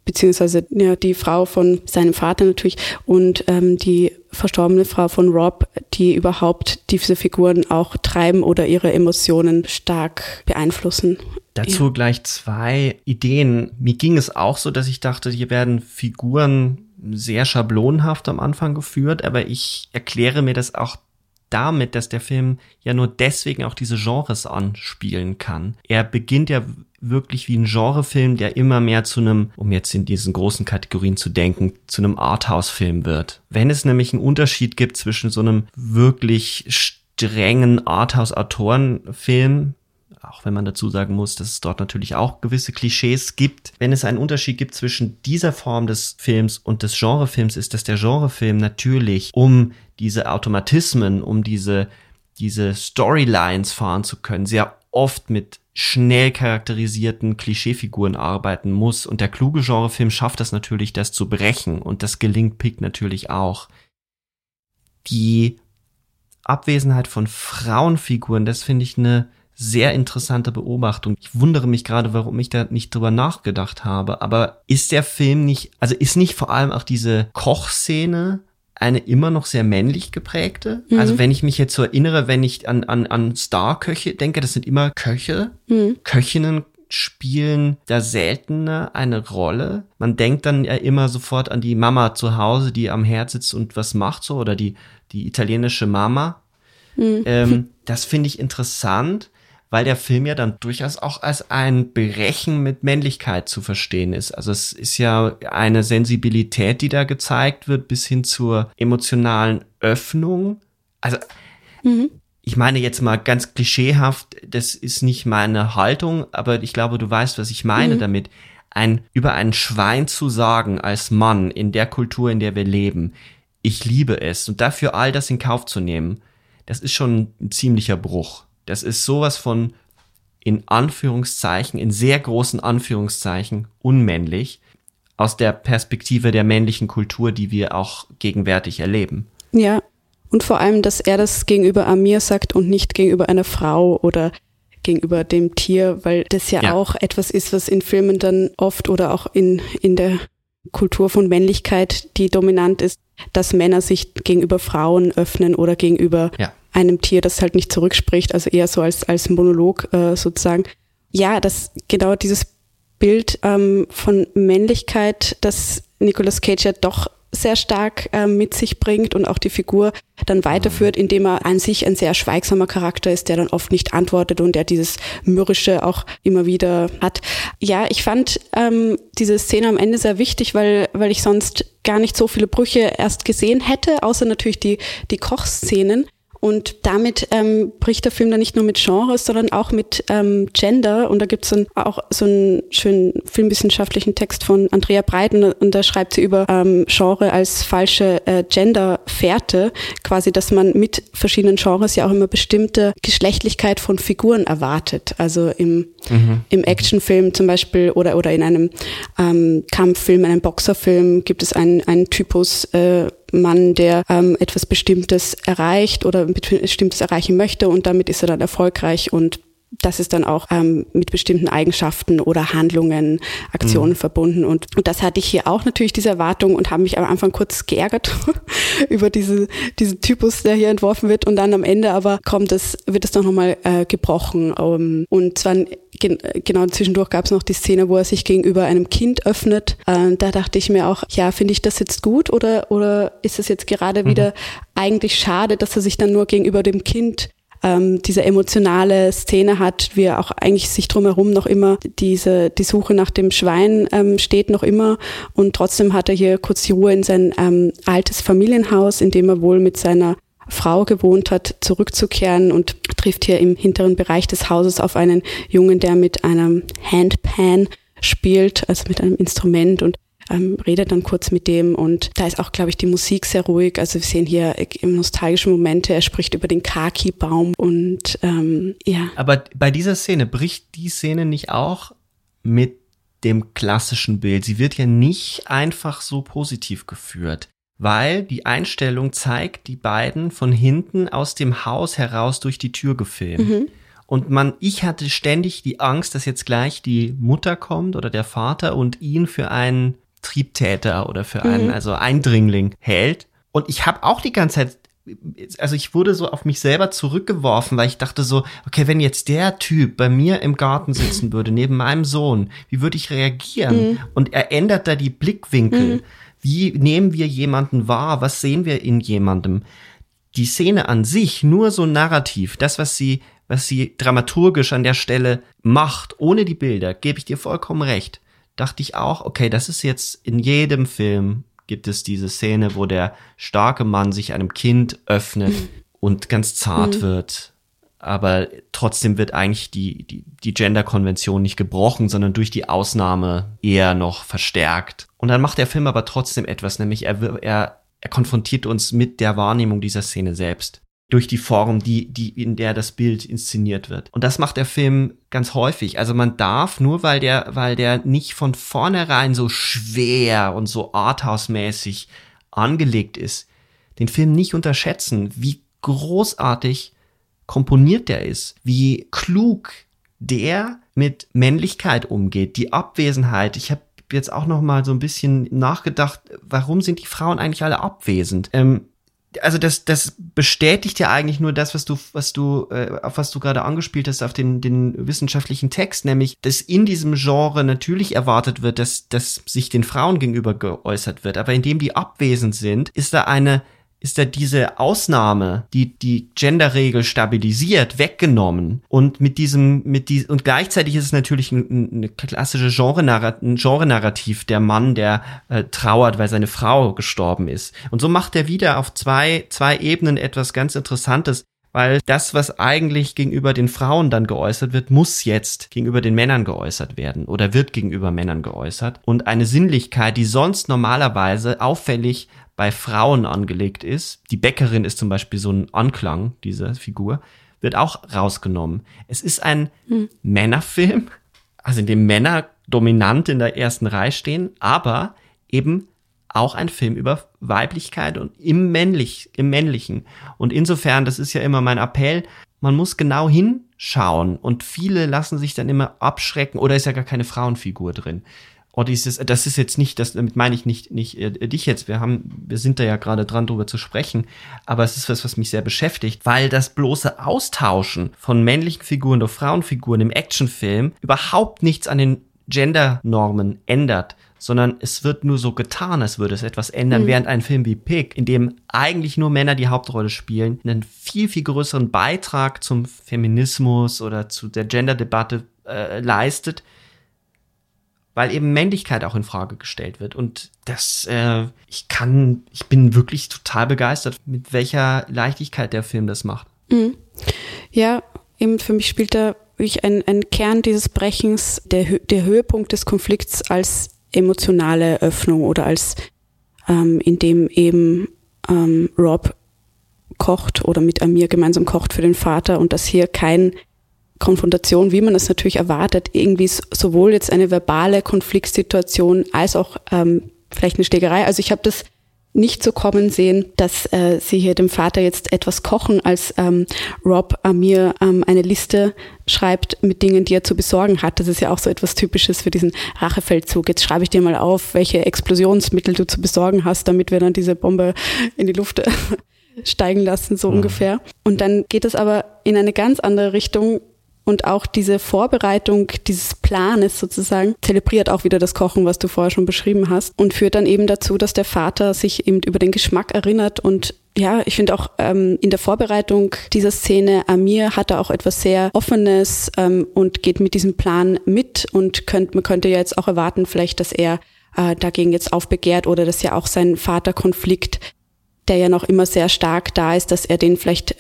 beziehungsweise ja, die Frau von seinem Vater natürlich und ähm, die verstorbene Frau von Rob, die überhaupt diese Figuren auch treiben oder ihre Emotionen stark beeinflussen. Dazu ja. gleich zwei Ideen. Mir ging es auch so, dass ich dachte, hier werden Figuren sehr schablonhaft am Anfang geführt, aber ich erkläre mir das auch damit, dass der Film ja nur deswegen auch diese Genres anspielen kann. Er beginnt ja wirklich wie ein Genrefilm, der immer mehr zu einem, um jetzt in diesen großen Kategorien zu denken, zu einem Arthouse-Film wird. Wenn es nämlich einen Unterschied gibt zwischen so einem wirklich strengen Arthouse-Autorenfilm, auch wenn man dazu sagen muss, dass es dort natürlich auch gewisse Klischees gibt. Wenn es einen Unterschied gibt zwischen dieser Form des Films und des Genrefilms, ist, dass der Genrefilm natürlich, um diese Automatismen, um diese, diese Storylines fahren zu können, sehr oft mit schnell charakterisierten Klischeefiguren arbeiten muss. Und der kluge Genrefilm schafft das natürlich, das zu brechen. Und das gelingt Pick natürlich auch. Die Abwesenheit von Frauenfiguren, das finde ich eine sehr interessante Beobachtung. Ich wundere mich gerade, warum ich da nicht drüber nachgedacht habe. Aber ist der Film nicht, also ist nicht vor allem auch diese Kochszene eine immer noch sehr männlich geprägte? Mhm. Also wenn ich mich jetzt so erinnere, wenn ich an, an, an Star-Köche denke, das sind immer Köche, mhm. Köchinnen spielen da seltener eine Rolle. Man denkt dann ja immer sofort an die Mama zu Hause, die am Herd sitzt und was macht so, oder die, die italienische Mama. Mhm. Ähm, das finde ich interessant weil der Film ja dann durchaus auch als ein Brechen mit Männlichkeit zu verstehen ist. Also es ist ja eine Sensibilität, die da gezeigt wird, bis hin zur emotionalen Öffnung. Also mhm. ich meine jetzt mal ganz klischeehaft, das ist nicht meine Haltung, aber ich glaube, du weißt, was ich meine mhm. damit. Ein, über ein Schwein zu sagen als Mann in der Kultur, in der wir leben, ich liebe es und dafür all das in Kauf zu nehmen, das ist schon ein ziemlicher Bruch. Das ist sowas von in Anführungszeichen, in sehr großen Anführungszeichen unmännlich aus der Perspektive der männlichen Kultur, die wir auch gegenwärtig erleben. Ja, und vor allem, dass er das gegenüber Amir sagt und nicht gegenüber einer Frau oder gegenüber dem Tier, weil das ja, ja, auch etwas ist, was in Filmen dann oft oder auch in, in der Kultur von Männlichkeit, die dominant ist, dass Männer sich gegenüber Frauen öffnen oder gegenüber ja einem Tier, das halt nicht zurückspricht, also eher so als, als Monolog äh, sozusagen. Ja, das genau dieses Bild ähm, von Männlichkeit, das Nicolas Cage ja doch sehr stark äh, mit sich bringt und auch die Figur dann weiterführt, indem er an sich ein sehr schweigsamer Charakter ist, der dann oft nicht antwortet und der dieses Mürrische auch immer wieder hat. Ja, ich fand ähm, diese Szene am Ende sehr wichtig, weil, weil ich sonst gar nicht so viele Brüche erst gesehen hätte, außer natürlich die, die Kochszenen. Und damit ähm, bricht der Film dann nicht nur mit Genres, sondern auch mit ähm, Gender. Und da gibt es auch so einen schönen filmwissenschaftlichen Text von Andrea Breiten und da schreibt sie über ähm, Genre als falsche äh, Gender-Fährte, quasi, dass man mit verschiedenen Genres ja auch immer bestimmte Geschlechtlichkeit von Figuren erwartet. Also im, mhm. im Actionfilm zum Beispiel oder, oder in einem ähm, Kampffilm, einem Boxerfilm gibt es einen, einen Typus äh, Mann, der ähm, etwas Bestimmtes erreicht oder Bestimmtes erreichen möchte und damit ist er dann erfolgreich und das ist dann auch ähm, mit bestimmten Eigenschaften oder Handlungen, Aktionen mhm. verbunden. Und, und das hatte ich hier auch natürlich diese Erwartung und habe mich am Anfang kurz geärgert über diese, diesen Typus, der hier entworfen wird. Und dann am Ende aber kommt es, wird es doch nochmal äh, gebrochen. Um, ähm, und zwar gen genau zwischendurch gab es noch die Szene, wo er sich gegenüber einem Kind öffnet. Äh, da dachte ich mir auch, ja, finde ich das jetzt gut oder, oder ist es jetzt gerade mhm. wieder eigentlich schade, dass er sich dann nur gegenüber dem Kind ähm, diese emotionale Szene hat, wie er auch eigentlich sich drumherum noch immer diese die Suche nach dem Schwein ähm, steht noch immer. Und trotzdem hat er hier kurz die Ruhe in sein ähm, altes Familienhaus, in dem er wohl mit seiner Frau gewohnt hat, zurückzukehren und trifft hier im hinteren Bereich des Hauses auf einen Jungen, der mit einem Handpan spielt, also mit einem Instrument. Und ähm, redet dann kurz mit dem und da ist auch, glaube ich, die Musik sehr ruhig. Also wir sehen hier nostalgische Momente, er spricht über den Kaki-Baum und ähm, ja. Aber bei dieser Szene bricht die Szene nicht auch mit dem klassischen Bild. Sie wird ja nicht einfach so positiv geführt, weil die Einstellung zeigt die beiden von hinten aus dem Haus heraus durch die Tür gefilmt. Mhm. Und man, ich hatte ständig die Angst, dass jetzt gleich die Mutter kommt oder der Vater und ihn für einen Triebtäter oder für einen, mhm. also Eindringling hält. Und ich habe auch die ganze Zeit also ich wurde so auf mich selber zurückgeworfen, weil ich dachte so, okay, wenn jetzt der Typ bei mir im Garten sitzen würde, neben meinem Sohn, wie würde ich reagieren? Mhm. Und er ändert da die Blickwinkel. Mhm. Wie nehmen wir jemanden wahr? Was sehen wir in jemandem? Die Szene an sich, nur so narrativ, das, was sie, was sie dramaturgisch an der Stelle macht, ohne die Bilder, gebe ich dir vollkommen recht dachte ich auch, okay, das ist jetzt in jedem Film gibt es diese Szene, wo der starke Mann sich einem Kind öffnet mhm. und ganz zart mhm. wird. Aber trotzdem wird eigentlich die, die, die Gender-Konvention nicht gebrochen, sondern durch die Ausnahme eher noch verstärkt. Und dann macht der Film aber trotzdem etwas, nämlich er, er, er konfrontiert uns mit der Wahrnehmung dieser Szene selbst durch die Form, die, die, in der das Bild inszeniert wird. Und das macht der Film ganz häufig. Also man darf, nur weil der, weil der nicht von vornherein so schwer und so arthouse-mäßig angelegt ist, den Film nicht unterschätzen, wie großartig komponiert der ist, wie klug der mit Männlichkeit umgeht, die Abwesenheit. Ich habe jetzt auch noch mal so ein bisschen nachgedacht, warum sind die Frauen eigentlich alle abwesend? Ähm, also das, das bestätigt ja eigentlich nur das, was du, was du, äh, auf was du gerade angespielt hast, auf den, den wissenschaftlichen Text, nämlich, dass in diesem Genre natürlich erwartet wird, dass, dass sich den Frauen gegenüber geäußert wird. Aber indem die abwesend sind, ist da eine ist da diese Ausnahme, die die Genderregel stabilisiert, weggenommen und mit diesem, mit die, und gleichzeitig ist es natürlich ein, ein klassische Genre-Narrativ, ein Genre-Narrativ, der Mann, der äh, trauert, weil seine Frau gestorben ist. Und so macht er wieder auf zwei, zwei Ebenen etwas ganz Interessantes weil das, was eigentlich gegenüber den Frauen dann geäußert wird, muss jetzt gegenüber den Männern geäußert werden oder wird gegenüber Männern geäußert. Und eine Sinnlichkeit, die sonst normalerweise auffällig bei Frauen angelegt ist, die Bäckerin ist zum Beispiel so ein Anklang dieser Figur, wird auch rausgenommen. Es ist ein hm. Männerfilm, also in dem Männer dominant in der ersten Reihe stehen, aber eben auch ein Film über Weiblichkeit und im männlich, im männlichen. Und insofern, das ist ja immer mein Appell, man muss genau hinschauen und viele lassen sich dann immer abschrecken oder ist ja gar keine Frauenfigur drin. Oder ist es, das ist jetzt nicht, das, damit meine ich nicht, nicht äh, dich jetzt. Wir haben, wir sind da ja gerade dran, drüber zu sprechen. Aber es ist was, was mich sehr beschäftigt, weil das bloße Austauschen von männlichen Figuren oder Frauenfiguren im Actionfilm überhaupt nichts an den Gendernormen ändert, sondern es wird nur so getan, als würde es etwas ändern, mhm. während ein Film wie Pig, in dem eigentlich nur Männer die Hauptrolle spielen, einen viel, viel größeren Beitrag zum Feminismus oder zu der Genderdebatte äh, leistet, weil eben Männlichkeit auch in Frage gestellt wird. Und das, äh, ich kann, ich bin wirklich total begeistert, mit welcher Leichtigkeit der Film das macht. Mhm. Ja, eben für mich spielt da wirklich ein, ein Kern dieses Brechens, der, der Höhepunkt des Konflikts als emotionale Öffnung oder als ähm, in dem eben ähm, Rob kocht oder mit Amir gemeinsam kocht für den Vater und dass hier kein Konfrontation, wie man es natürlich erwartet, irgendwie sowohl jetzt eine verbale Konfliktsituation als auch ähm, vielleicht eine Schlägerei. Also ich habe das nicht so kommen sehen, dass äh, sie hier dem Vater jetzt etwas kochen, als ähm, Rob Amir ähm, eine Liste schreibt mit Dingen, die er zu besorgen hat. Das ist ja auch so etwas Typisches für diesen Rachefeldzug. Jetzt schreibe ich dir mal auf, welche Explosionsmittel du zu besorgen hast, damit wir dann diese Bombe in die Luft steigen lassen, so mhm. ungefähr. Und dann geht es aber in eine ganz andere Richtung, und auch diese Vorbereitung dieses Planes sozusagen zelebriert auch wieder das Kochen, was du vorher schon beschrieben hast. Und führt dann eben dazu, dass der Vater sich eben über den Geschmack erinnert. Und ja, ich finde auch ähm, in der Vorbereitung dieser Szene, Amir hat da auch etwas sehr Offenes ähm, und geht mit diesem Plan mit und könnt, man könnte ja jetzt auch erwarten, vielleicht, dass er äh, dagegen jetzt aufbegehrt oder dass ja auch sein Vaterkonflikt, der ja noch immer sehr stark da ist, dass er den vielleicht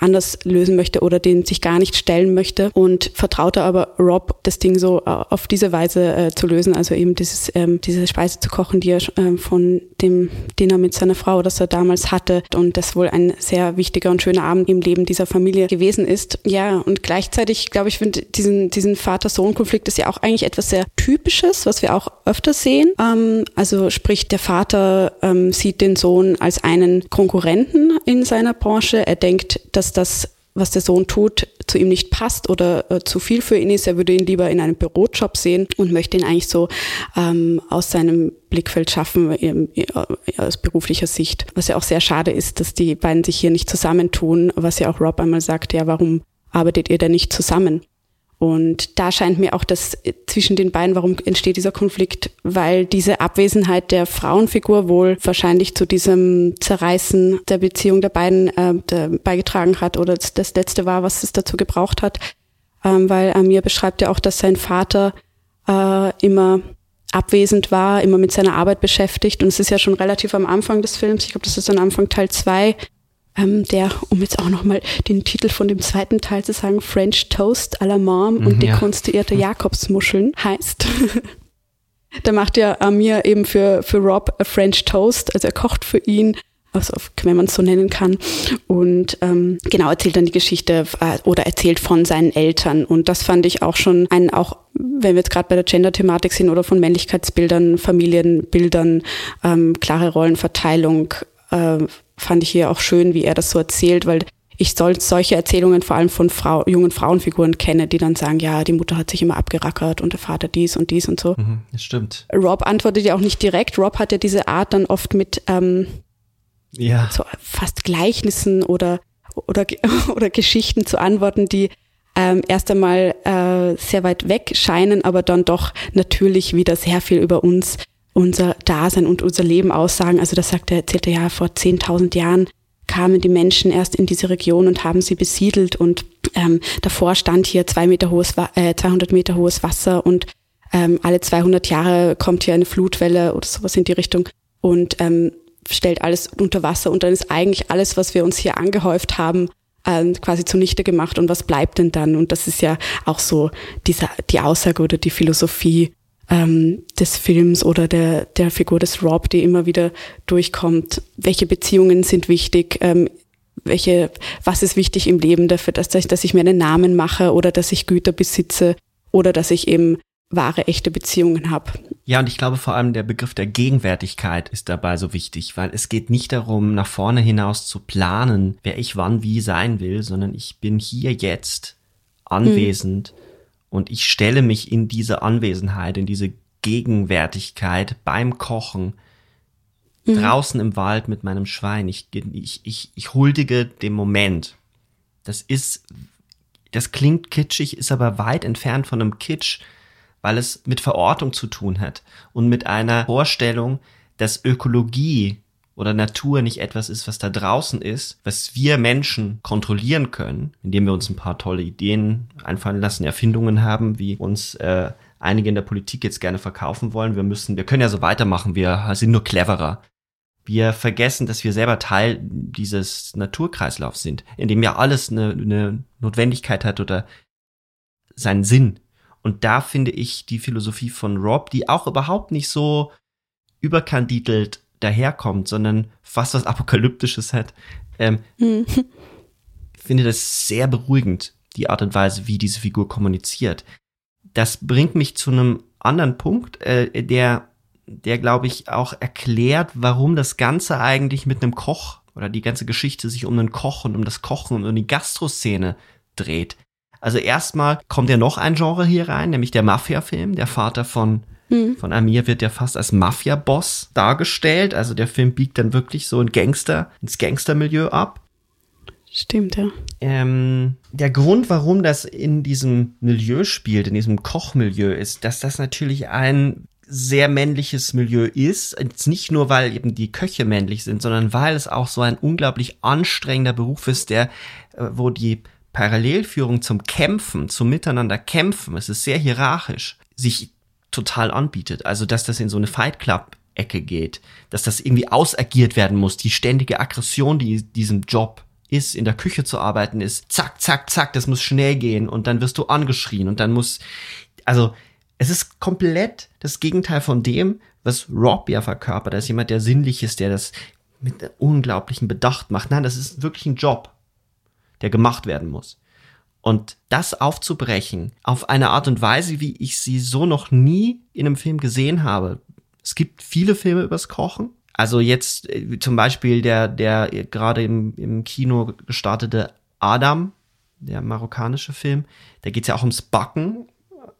anders lösen möchte oder den sich gar nicht stellen möchte und vertraute aber Rob, das Ding so äh, auf diese Weise äh, zu lösen, also eben dieses, ähm, diese Speise zu kochen, die er äh, von dem Dinner mit seiner Frau, das er damals hatte und das wohl ein sehr wichtiger und schöner Abend im Leben dieser Familie gewesen ist. Ja, und gleichzeitig, glaube ich, finde diesen, diesen Vater-Sohn-Konflikt ist ja auch eigentlich etwas sehr Typisches, was wir auch öfter sehen. Ähm, also sprich, der Vater ähm, sieht den Sohn als einen Konkurrenten in seiner Branche. Er denkt, dass das, was der Sohn tut, zu ihm nicht passt oder äh, zu viel für ihn ist. Er würde ihn lieber in einem Bürojob sehen und möchte ihn eigentlich so ähm, aus seinem Blickfeld schaffen ähm, aus beruflicher Sicht. Was ja auch sehr schade ist, dass die beiden sich hier nicht zusammentun, was ja auch Rob einmal sagt, ja, warum arbeitet ihr denn nicht zusammen? Und da scheint mir auch das zwischen den beiden, warum entsteht dieser Konflikt? Weil diese Abwesenheit der Frauenfigur wohl wahrscheinlich zu diesem Zerreißen der Beziehung der beiden äh, der beigetragen hat oder das, letzte war, was es dazu gebraucht hat. Ähm, weil Amir beschreibt ja auch, dass sein Vater äh, immer abwesend war, immer mit seiner Arbeit beschäftigt. Und es ist ja schon relativ am Anfang des Films, ich glaube, das ist am Anfang Teil zwei ähm, der, um jetzt auch nochmal den Titel von dem zweiten Teil zu sagen, French Toast à la Mom und ja. dekonstruierte Jakobsmuscheln heißt. da macht ja Amir eben für, für Rob a French Toast, also er kocht für ihn, also wenn man es so nennen kann. Und ähm, genau erzählt dann die Geschichte äh, oder erzählt von seinen Eltern. Und das fand ich auch schon ein, auch wenn wir jetzt gerade bei der Gender-Thematik sind oder von Männlichkeitsbildern, Familienbildern, ähm, klare Rollenverteilung, äh, fand ich hier auch schön, wie er das so erzählt, weil ich soll solche Erzählungen vor allem von Frau, jungen Frauenfiguren kenne, die dann sagen, ja, die Mutter hat sich immer abgerackert und der Vater dies und dies und so. Mhm, das stimmt. Rob antwortet ja auch nicht direkt. Rob hat ja diese Art dann oft mit ähm, ja. so fast Gleichnissen oder, oder, oder Geschichten zu antworten, die ähm, erst einmal äh, sehr weit weg scheinen, aber dann doch natürlich wieder sehr viel über uns unser Dasein und unser Leben aussagen. Also das sagt er, erzählt er ja vor 10.000 Jahren kamen die Menschen erst in diese Region und haben sie besiedelt und ähm, davor stand hier zwei Meter hohes, äh, 200 Meter hohes Wasser und ähm, alle 200 Jahre kommt hier eine Flutwelle oder sowas in die Richtung und ähm, stellt alles unter Wasser und dann ist eigentlich alles, was wir uns hier angehäuft haben, ähm, quasi zunichte gemacht und was bleibt denn dann? Und das ist ja auch so diese, die Aussage oder die Philosophie ähm, des Films oder der, der Figur des Rob, die immer wieder durchkommt. Welche Beziehungen sind wichtig? Ähm, welche, was ist wichtig im Leben dafür, dass, dass ich mir einen Namen mache oder dass ich Güter besitze oder dass ich eben wahre, echte Beziehungen habe. Ja, und ich glaube vor allem der Begriff der Gegenwärtigkeit ist dabei so wichtig, weil es geht nicht darum, nach vorne hinaus zu planen, wer ich wann wie sein will, sondern ich bin hier jetzt anwesend mhm. Und ich stelle mich in diese Anwesenheit, in diese Gegenwärtigkeit beim Kochen, mhm. draußen im Wald mit meinem Schwein. Ich, ich, ich, ich huldige dem Moment. Das ist, das klingt kitschig, ist aber weit entfernt von einem Kitsch, weil es mit Verortung zu tun hat und mit einer Vorstellung, dass Ökologie oder Natur nicht etwas ist, was da draußen ist, was wir Menschen kontrollieren können, indem wir uns ein paar tolle Ideen einfallen lassen, Erfindungen haben, wie uns äh, einige in der Politik jetzt gerne verkaufen wollen. Wir müssen, wir können ja so weitermachen, wir sind nur cleverer. Wir vergessen, dass wir selber Teil dieses Naturkreislaufs sind, in dem ja alles eine, eine Notwendigkeit hat oder seinen Sinn. Und da finde ich die Philosophie von Rob, die auch überhaupt nicht so überkandidelt daherkommt, sondern fast was Apokalyptisches hat, ähm, mhm. finde das sehr beruhigend, die Art und Weise, wie diese Figur kommuniziert. Das bringt mich zu einem anderen Punkt, äh, der, der glaube ich auch erklärt, warum das Ganze eigentlich mit einem Koch oder die ganze Geschichte sich um einen Koch und um das Kochen und um die Gastroszene dreht. Also erstmal kommt ja noch ein Genre hier rein, nämlich der Mafia-Film. Der Vater von, mhm. von Amir wird ja fast als Mafia-Boss dargestellt. Also der Film biegt dann wirklich so ein Gangster, ins Gangstermilieu ab. Stimmt, ja. Ähm, der Grund, warum das in diesem Milieu spielt, in diesem Kochmilieu, ist, dass das natürlich ein sehr männliches Milieu ist. Jetzt nicht nur, weil eben die Köche männlich sind, sondern weil es auch so ein unglaublich anstrengender Beruf ist, der, äh, wo die Parallelführung zum Kämpfen, zum Miteinander kämpfen, es ist sehr hierarchisch, sich total anbietet. Also, dass das in so eine Fight Club Ecke geht, dass das irgendwie ausagiert werden muss, die ständige Aggression, die diesem Job ist, in der Küche zu arbeiten ist, zack, zack, zack, das muss schnell gehen und dann wirst du angeschrien und dann muss, also, es ist komplett das Gegenteil von dem, was Rob ja verkörpert. Da ist jemand, der sinnlich ist, der das mit unglaublichen Bedacht macht. Nein, das ist wirklich ein Job der gemacht werden muss. Und das aufzubrechen auf eine Art und Weise, wie ich sie so noch nie in einem Film gesehen habe. Es gibt viele Filme übers Kochen. Also jetzt äh, zum Beispiel der, der gerade im, im Kino gestartete Adam, der marokkanische Film, da geht es ja auch ums Backen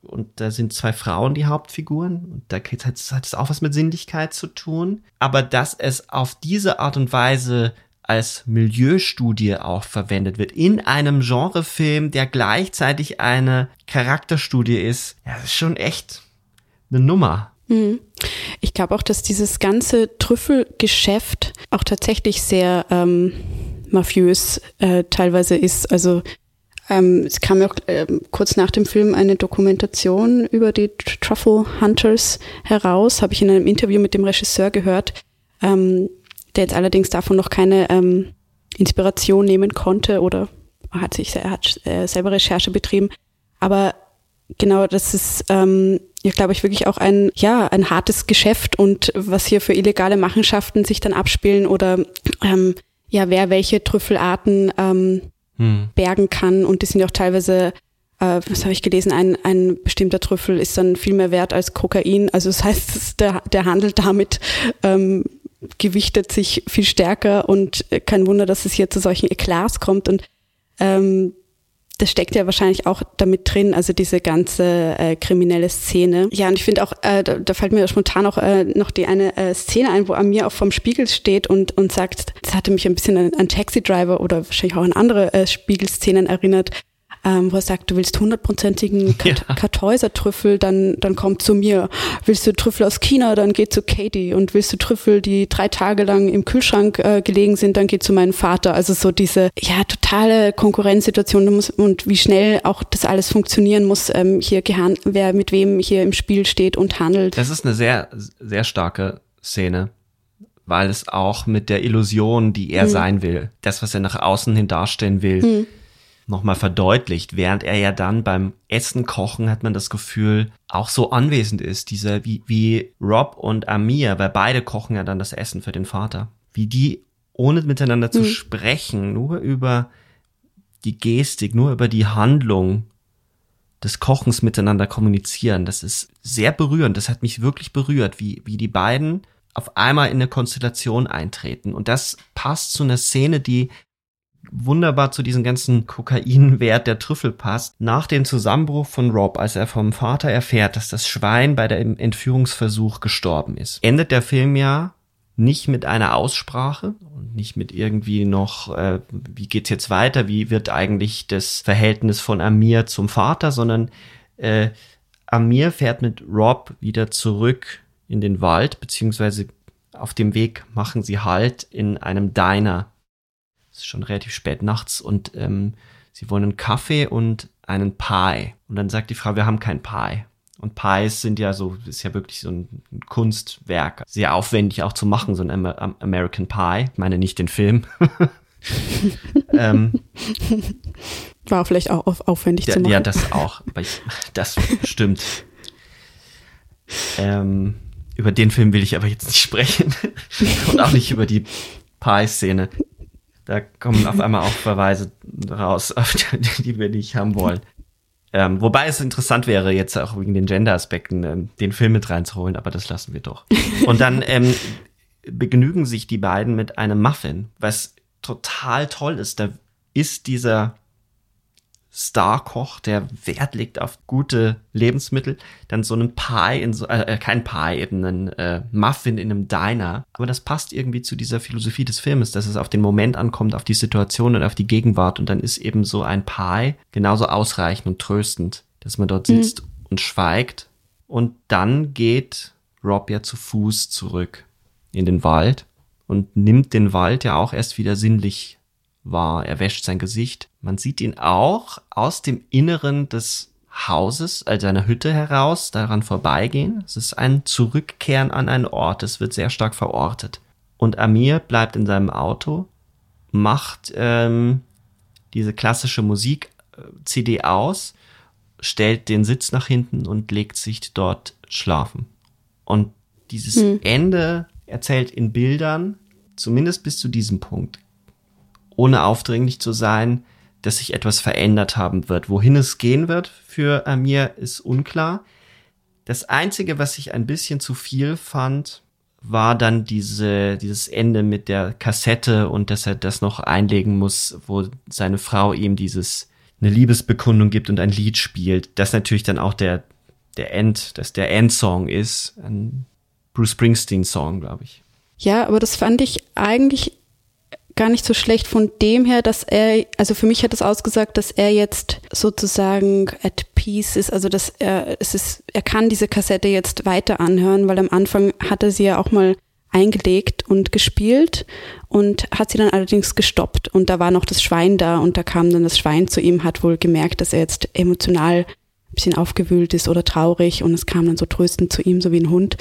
und da sind zwei Frauen die Hauptfiguren und da hat es auch was mit Sinnlichkeit zu tun. Aber dass es auf diese Art und Weise als Milieustudie auch verwendet wird in einem Genrefilm, der gleichzeitig eine Charakterstudie ist. Ja, das ist schon echt eine Nummer. Mhm. Ich glaube auch, dass dieses ganze Trüffelgeschäft auch tatsächlich sehr ähm, mafiös äh, teilweise ist. Also ähm, es kam ja auch äh, kurz nach dem Film eine Dokumentation über die Truffle Hunters heraus, habe ich in einem Interview mit dem Regisseur gehört. Ähm, der jetzt allerdings davon noch keine ähm, Inspiration nehmen konnte oder hat sich er hat äh, selber Recherche betrieben. Aber genau, das ist, ähm, ja, glaube ich, wirklich auch ein, ja, ein hartes Geschäft und was hier für illegale Machenschaften sich dann abspielen oder ähm, ja, wer welche Trüffelarten ähm, hm. bergen kann. Und die sind ja auch teilweise äh, was habe ich gelesen, ein, ein bestimmter Trüffel ist dann viel mehr wert als Kokain. Also das heißt, der, der Handel damit ähm, gewichtet sich viel stärker und kein Wunder, dass es hier zu solchen Eklats kommt und ähm, das steckt ja wahrscheinlich auch damit drin, also diese ganze äh, kriminelle Szene. Ja, und ich finde auch, äh, da, da fällt mir spontan auch äh, noch die eine äh, Szene ein, wo Amir auch vom Spiegel steht und, und sagt, das hatte mich ein bisschen an, an Taxi Driver oder wahrscheinlich auch an andere äh, Spiegelszenen erinnert, ähm, wo er sagt, du willst hundertprozentigen Kat Ja. Kartäusertrüffel, dann, dann komm zu mir. Willst du Trüffel aus China, dann geh zu Katie. Und willst du Trüffel, die drei Tage lang im Kühlschrank äh, gelegen sind, dann geh zu meinem Vater. Also so diese, ja, totale Konkurrenzsituation und wie schnell auch das alles funktionieren muss, ähm, hier wer mit wem hier im Spiel steht und handelt. Das ist eine sehr, sehr starke Szene, weil es auch mit der Illusion, die er sein will, das, was er nach außen hin darstellen will, nochmal verdeutlicht, während er ja dann beim Essen kochen hat man das Gefühl, auch so anwesend ist, dieser, wie, wie Rob und Amir, weil beide kochen ja dann das Essen für den Vater, wie die, ohne miteinander zu sprechen, nur über die Gestik, nur über die Handlung des Kochens miteinander kommunizieren. Das ist sehr berührend. Das hat mich wirklich berührt, wie, wie die beiden auf einmal in eine Konstellation eintreten. Und das passt zu einer Szene, die wunderbar zu diesem ganzen Kokainwert der Trüffel passt. Nach dem Zusammenbruch von Rob, als er vom Vater erfährt, dass das Schwein bei dem Entführungsversuch gestorben ist, endet der Film ja nicht mit einer Aussprache und nicht mit irgendwie noch, äh, wie geht's jetzt weiter, wie wird eigentlich das Verhältnis von Amir zum Vater, sondern äh, Amir fährt mit Rob wieder zurück in den Wald, beziehungsweise auf dem Weg machen sie Halt in einem Diner. Es ist schon relativ spät nachts und ähm, sie wollen einen Kaffee und einen Pie. Und dann sagt die Frau, wir haben kein Pie. Und Pies sind ja so, ist ja wirklich so ein Kunstwerk. Sehr aufwendig auch zu machen, so ein Amer Am- American Pie. Ich meine nicht den Film. ähm, War vielleicht auch auf, aufwendig ja, zu machen. ja, das auch. Aber ich, das stimmt. Ähm, über den Film will ich aber jetzt nicht sprechen. Und auch nicht über die Pie-Szene. Da kommen auf einmal auch Verweise raus, auf die, die wir nicht haben wollen. Ähm, wobei es interessant wäre, jetzt auch wegen den Gender-Aspekten ähm, den Film mit reinzuholen, aber das lassen wir doch. Und dann ähm, begnügen sich die beiden mit einem Muffin, was total toll ist. Da ist dieser Starkoch, der Wert legt auf gute Lebensmittel, dann so einen Pie in so, äh, kein Pie, eben einen äh, Muffin in einem Diner. Aber das passt irgendwie zu dieser Philosophie des Filmes, dass es auf den Moment ankommt, auf die Situation und auf die Gegenwart. Und dann ist eben so ein Pie genauso ausreichend und tröstend, dass man dort sitzt und schweigt. Und dann geht Rob ja zu Fuß zurück in den Wald und nimmt den Wald ja auch erst wieder sinnlich wahr. Er wäscht sein Gesicht. Man sieht ihn auch aus dem Inneren des Hauses, also einer Hütte heraus, daran vorbeigehen. Es ist ein Zurückkehren an einen Ort. Es wird sehr stark verortet. Und Amir bleibt in seinem Auto, macht ähm, diese klassische Musik-CD aus, stellt den Sitz nach hinten und legt sich dort schlafen. Und dieses Ende erzählt in Bildern, zumindest bis zu diesem Punkt, ohne aufdringlich zu sein, dass sich etwas verändert haben wird. Wohin es gehen wird für Amir ist unklar. Das einzige, was ich ein bisschen zu viel fand, war dann diese, dieses Ende mit der Kassette und dass er das noch einlegen muss, wo seine Frau ihm dieses, eine Liebesbekundung gibt und ein Lied spielt. Das natürlich dann auch der, der End, dass der Endsong ist. Ein Bruce Springsteen Song, glaube ich. Ja, aber das fand ich eigentlich gar nicht so schlecht von dem her, dass er, also für mich hat es ausgesagt, dass er jetzt sozusagen at peace ist, also dass er, es ist, er kann diese Kassette jetzt weiter anhören, weil am Anfang hat er sie ja auch mal eingelegt und gespielt und hat sie dann allerdings gestoppt. Und da war noch das Schwein da und da kam dann das Schwein zu ihm, hat wohl gemerkt, dass er jetzt emotional ein bisschen aufgewühlt ist oder traurig und es kam dann so tröstend zu ihm, so wie ein Hund.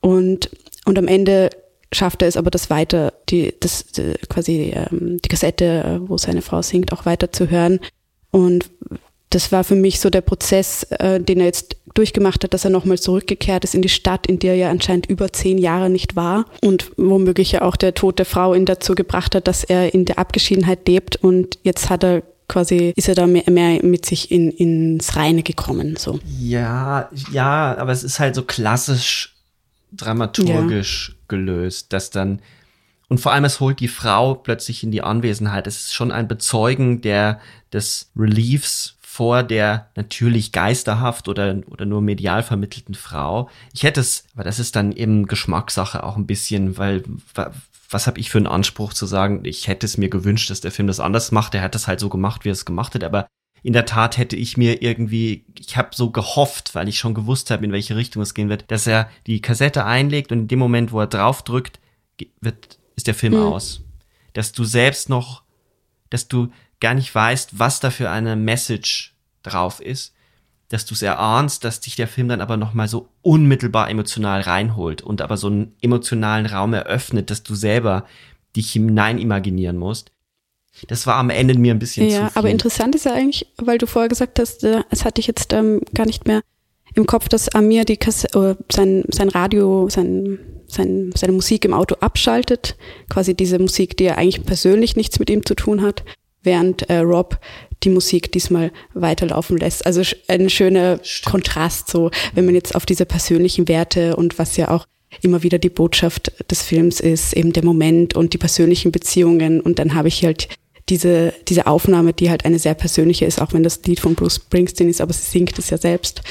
Und, und am Ende schafft er es aber, das weiter, die, das, die, quasi ähm, die Kassette, äh, wo seine Frau singt, auch weiter zu hören. Und das war für mich so der Prozess, äh, den er jetzt durchgemacht hat, dass er nochmal zurückgekehrt ist in die Stadt, in der er ja anscheinend über zehn Jahre nicht war und womöglich ja auch der Tod der Frau ihn dazu gebracht hat, dass er in der Abgeschiedenheit lebt und jetzt hat er quasi, ist er da mehr, mehr mit sich in, ins Reine gekommen, so. Ja, ja, aber es ist halt so klassisch dramaturgisch gelöst, dass dann und vor allem es holt die Frau plötzlich in die Anwesenheit. Es ist schon ein Bezeugen der des Reliefs vor der natürlich geisterhaft oder oder nur medial vermittelten Frau. Ich hätte es, aber das ist dann eben Geschmackssache auch ein bisschen, weil wa- was habe ich für einen Anspruch zu sagen, ich hätte es mir gewünscht, dass der Film das anders macht. Er hat das halt so gemacht, wie er es gemacht hat, aber in der Tat hätte ich mir irgendwie, ich habe so gehofft, weil ich schon gewusst habe, in welche Richtung es gehen wird, dass er die Kassette einlegt und in dem Moment, wo er draufdrückt, wird, ist der Film mhm. aus. Dass du selbst noch, dass du gar nicht weißt, was da für eine Message drauf ist, dass du es erahnst, dass dich der Film dann aber nochmal so unmittelbar emotional reinholt und aber so einen emotionalen Raum eröffnet, dass du selber dich hinein imaginieren musst. Das war am Ende mir ein bisschen ja, zu viel. aber interessant ist ja eigentlich, weil du vorher gesagt hast, äh, es hatte ich jetzt ähm, gar nicht mehr im Kopf, dass Amir die Kasse, äh, sein, sein Radio, sein, sein, seine Musik im Auto abschaltet. Quasi diese Musik, die ja eigentlich persönlich nichts mit ihm zu tun hat, während äh, Rob die Musik diesmal weiterlaufen lässt. Also ein schöner Stimmt. Kontrast, so wenn man jetzt auf diese persönlichen Werte und was ja auch immer wieder die Botschaft des Films ist, eben der Moment und die persönlichen Beziehungen. Und dann habe ich halt diese, diese Aufnahme, die halt eine sehr persönliche ist, auch wenn das Lied von Bruce Springsteen ist, aber sie singt es ja selbst.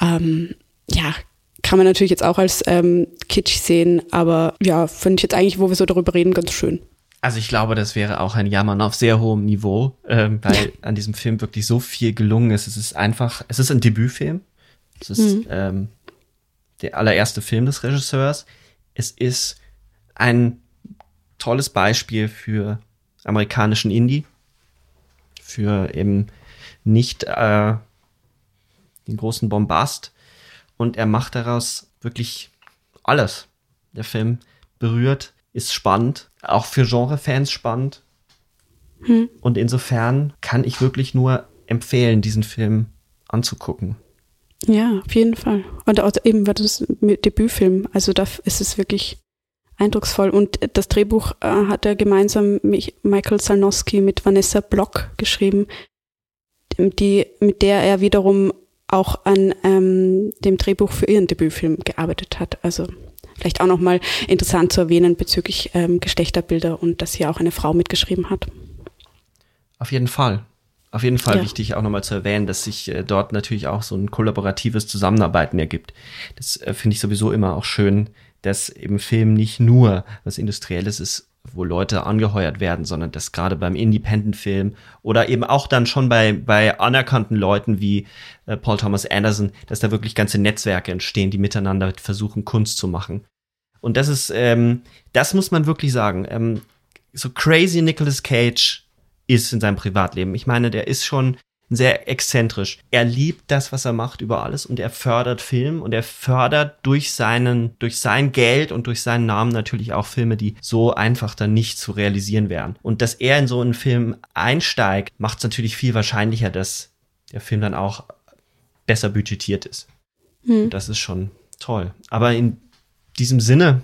Ähm, ja, kann man natürlich jetzt auch als ähm, kitsch sehen, aber ja, finde ich jetzt eigentlich, wo wir so darüber reden, ganz schön. Also ich glaube, das wäre auch ein Jammern auf sehr hohem Niveau, ähm, weil ja. an diesem Film wirklich so viel gelungen ist. Es ist einfach, es ist ein Debütfilm. Es ist mhm. ähm, der allererste Film des Regisseurs. Es ist ein tolles Beispiel für amerikanischen Indie, für eben nicht äh, den großen Bombast. Und er macht daraus wirklich alles. Der Film berührt, ist spannend, auch für Genrefans spannend. Hm. Und insofern kann ich wirklich nur empfehlen, diesen Film anzugucken. Ja, auf jeden Fall. Und auch eben wird es Debütfilm. Also da ist es wirklich eindrucksvoll. Und das Drehbuch äh, hat er gemeinsam mit Michael Salnowski mit Vanessa Block geschrieben, die, mit der er wiederum auch an ähm, dem Drehbuch für ihren Debütfilm gearbeitet hat. Also vielleicht auch nochmal interessant zu erwähnen bezüglich ähm, Geschlechterbilder und dass hier auch eine Frau mitgeschrieben hat. Auf jeden Fall. Auf jeden Fall ja. wichtig auch nochmal zu erwähnen, dass sich äh, dort natürlich auch so ein kollaboratives Zusammenarbeiten ergibt. Das äh, finde ich sowieso immer auch schön, dass im Film nicht nur was Industrielles ist, wo Leute angeheuert werden, sondern dass gerade beim Independent-Film oder eben auch dann schon bei, bei anerkannten Leuten wie äh, Paul Thomas Anderson, dass da wirklich ganze Netzwerke entstehen, die miteinander versuchen, Kunst zu machen. Und das ist, ähm, das muss man wirklich sagen. Ähm, so crazy Nicolas Cage ist in seinem Privatleben. Ich meine, der ist schon sehr exzentrisch. Er liebt das, was er macht über alles und er fördert Film und er fördert durch seinen, durch sein Geld und durch seinen Namen natürlich auch Filme, die so einfach dann nicht zu realisieren wären. Und dass er in so einen Film einsteigt, macht es natürlich viel wahrscheinlicher, dass der Film dann auch besser budgetiert ist. Hm. Das ist schon toll. Aber in diesem Sinne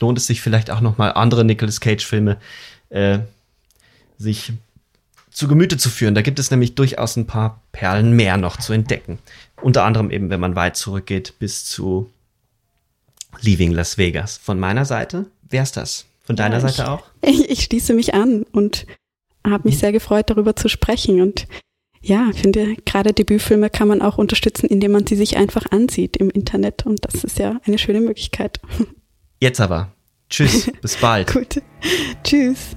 lohnt es sich vielleicht auch noch mal andere Nicolas Cage Filme äh, sich zu Gemüte zu führen. Da gibt es nämlich durchaus ein paar Perlen mehr noch zu entdecken. Unter anderem eben, wenn man weit zurückgeht bis zu Leaving Las Vegas. Von meiner Seite wär's das. Von deiner ja, ich, Seite auch? Ich, ich schließe mich an und habe mich sehr gefreut, darüber zu sprechen. Und ja, ich finde, gerade Debütfilme kann man auch unterstützen, indem man sie sich einfach ansieht im Internet. Und das ist ja eine schöne Möglichkeit. Jetzt aber. Tschüss, bis bald. Gut. Tschüss.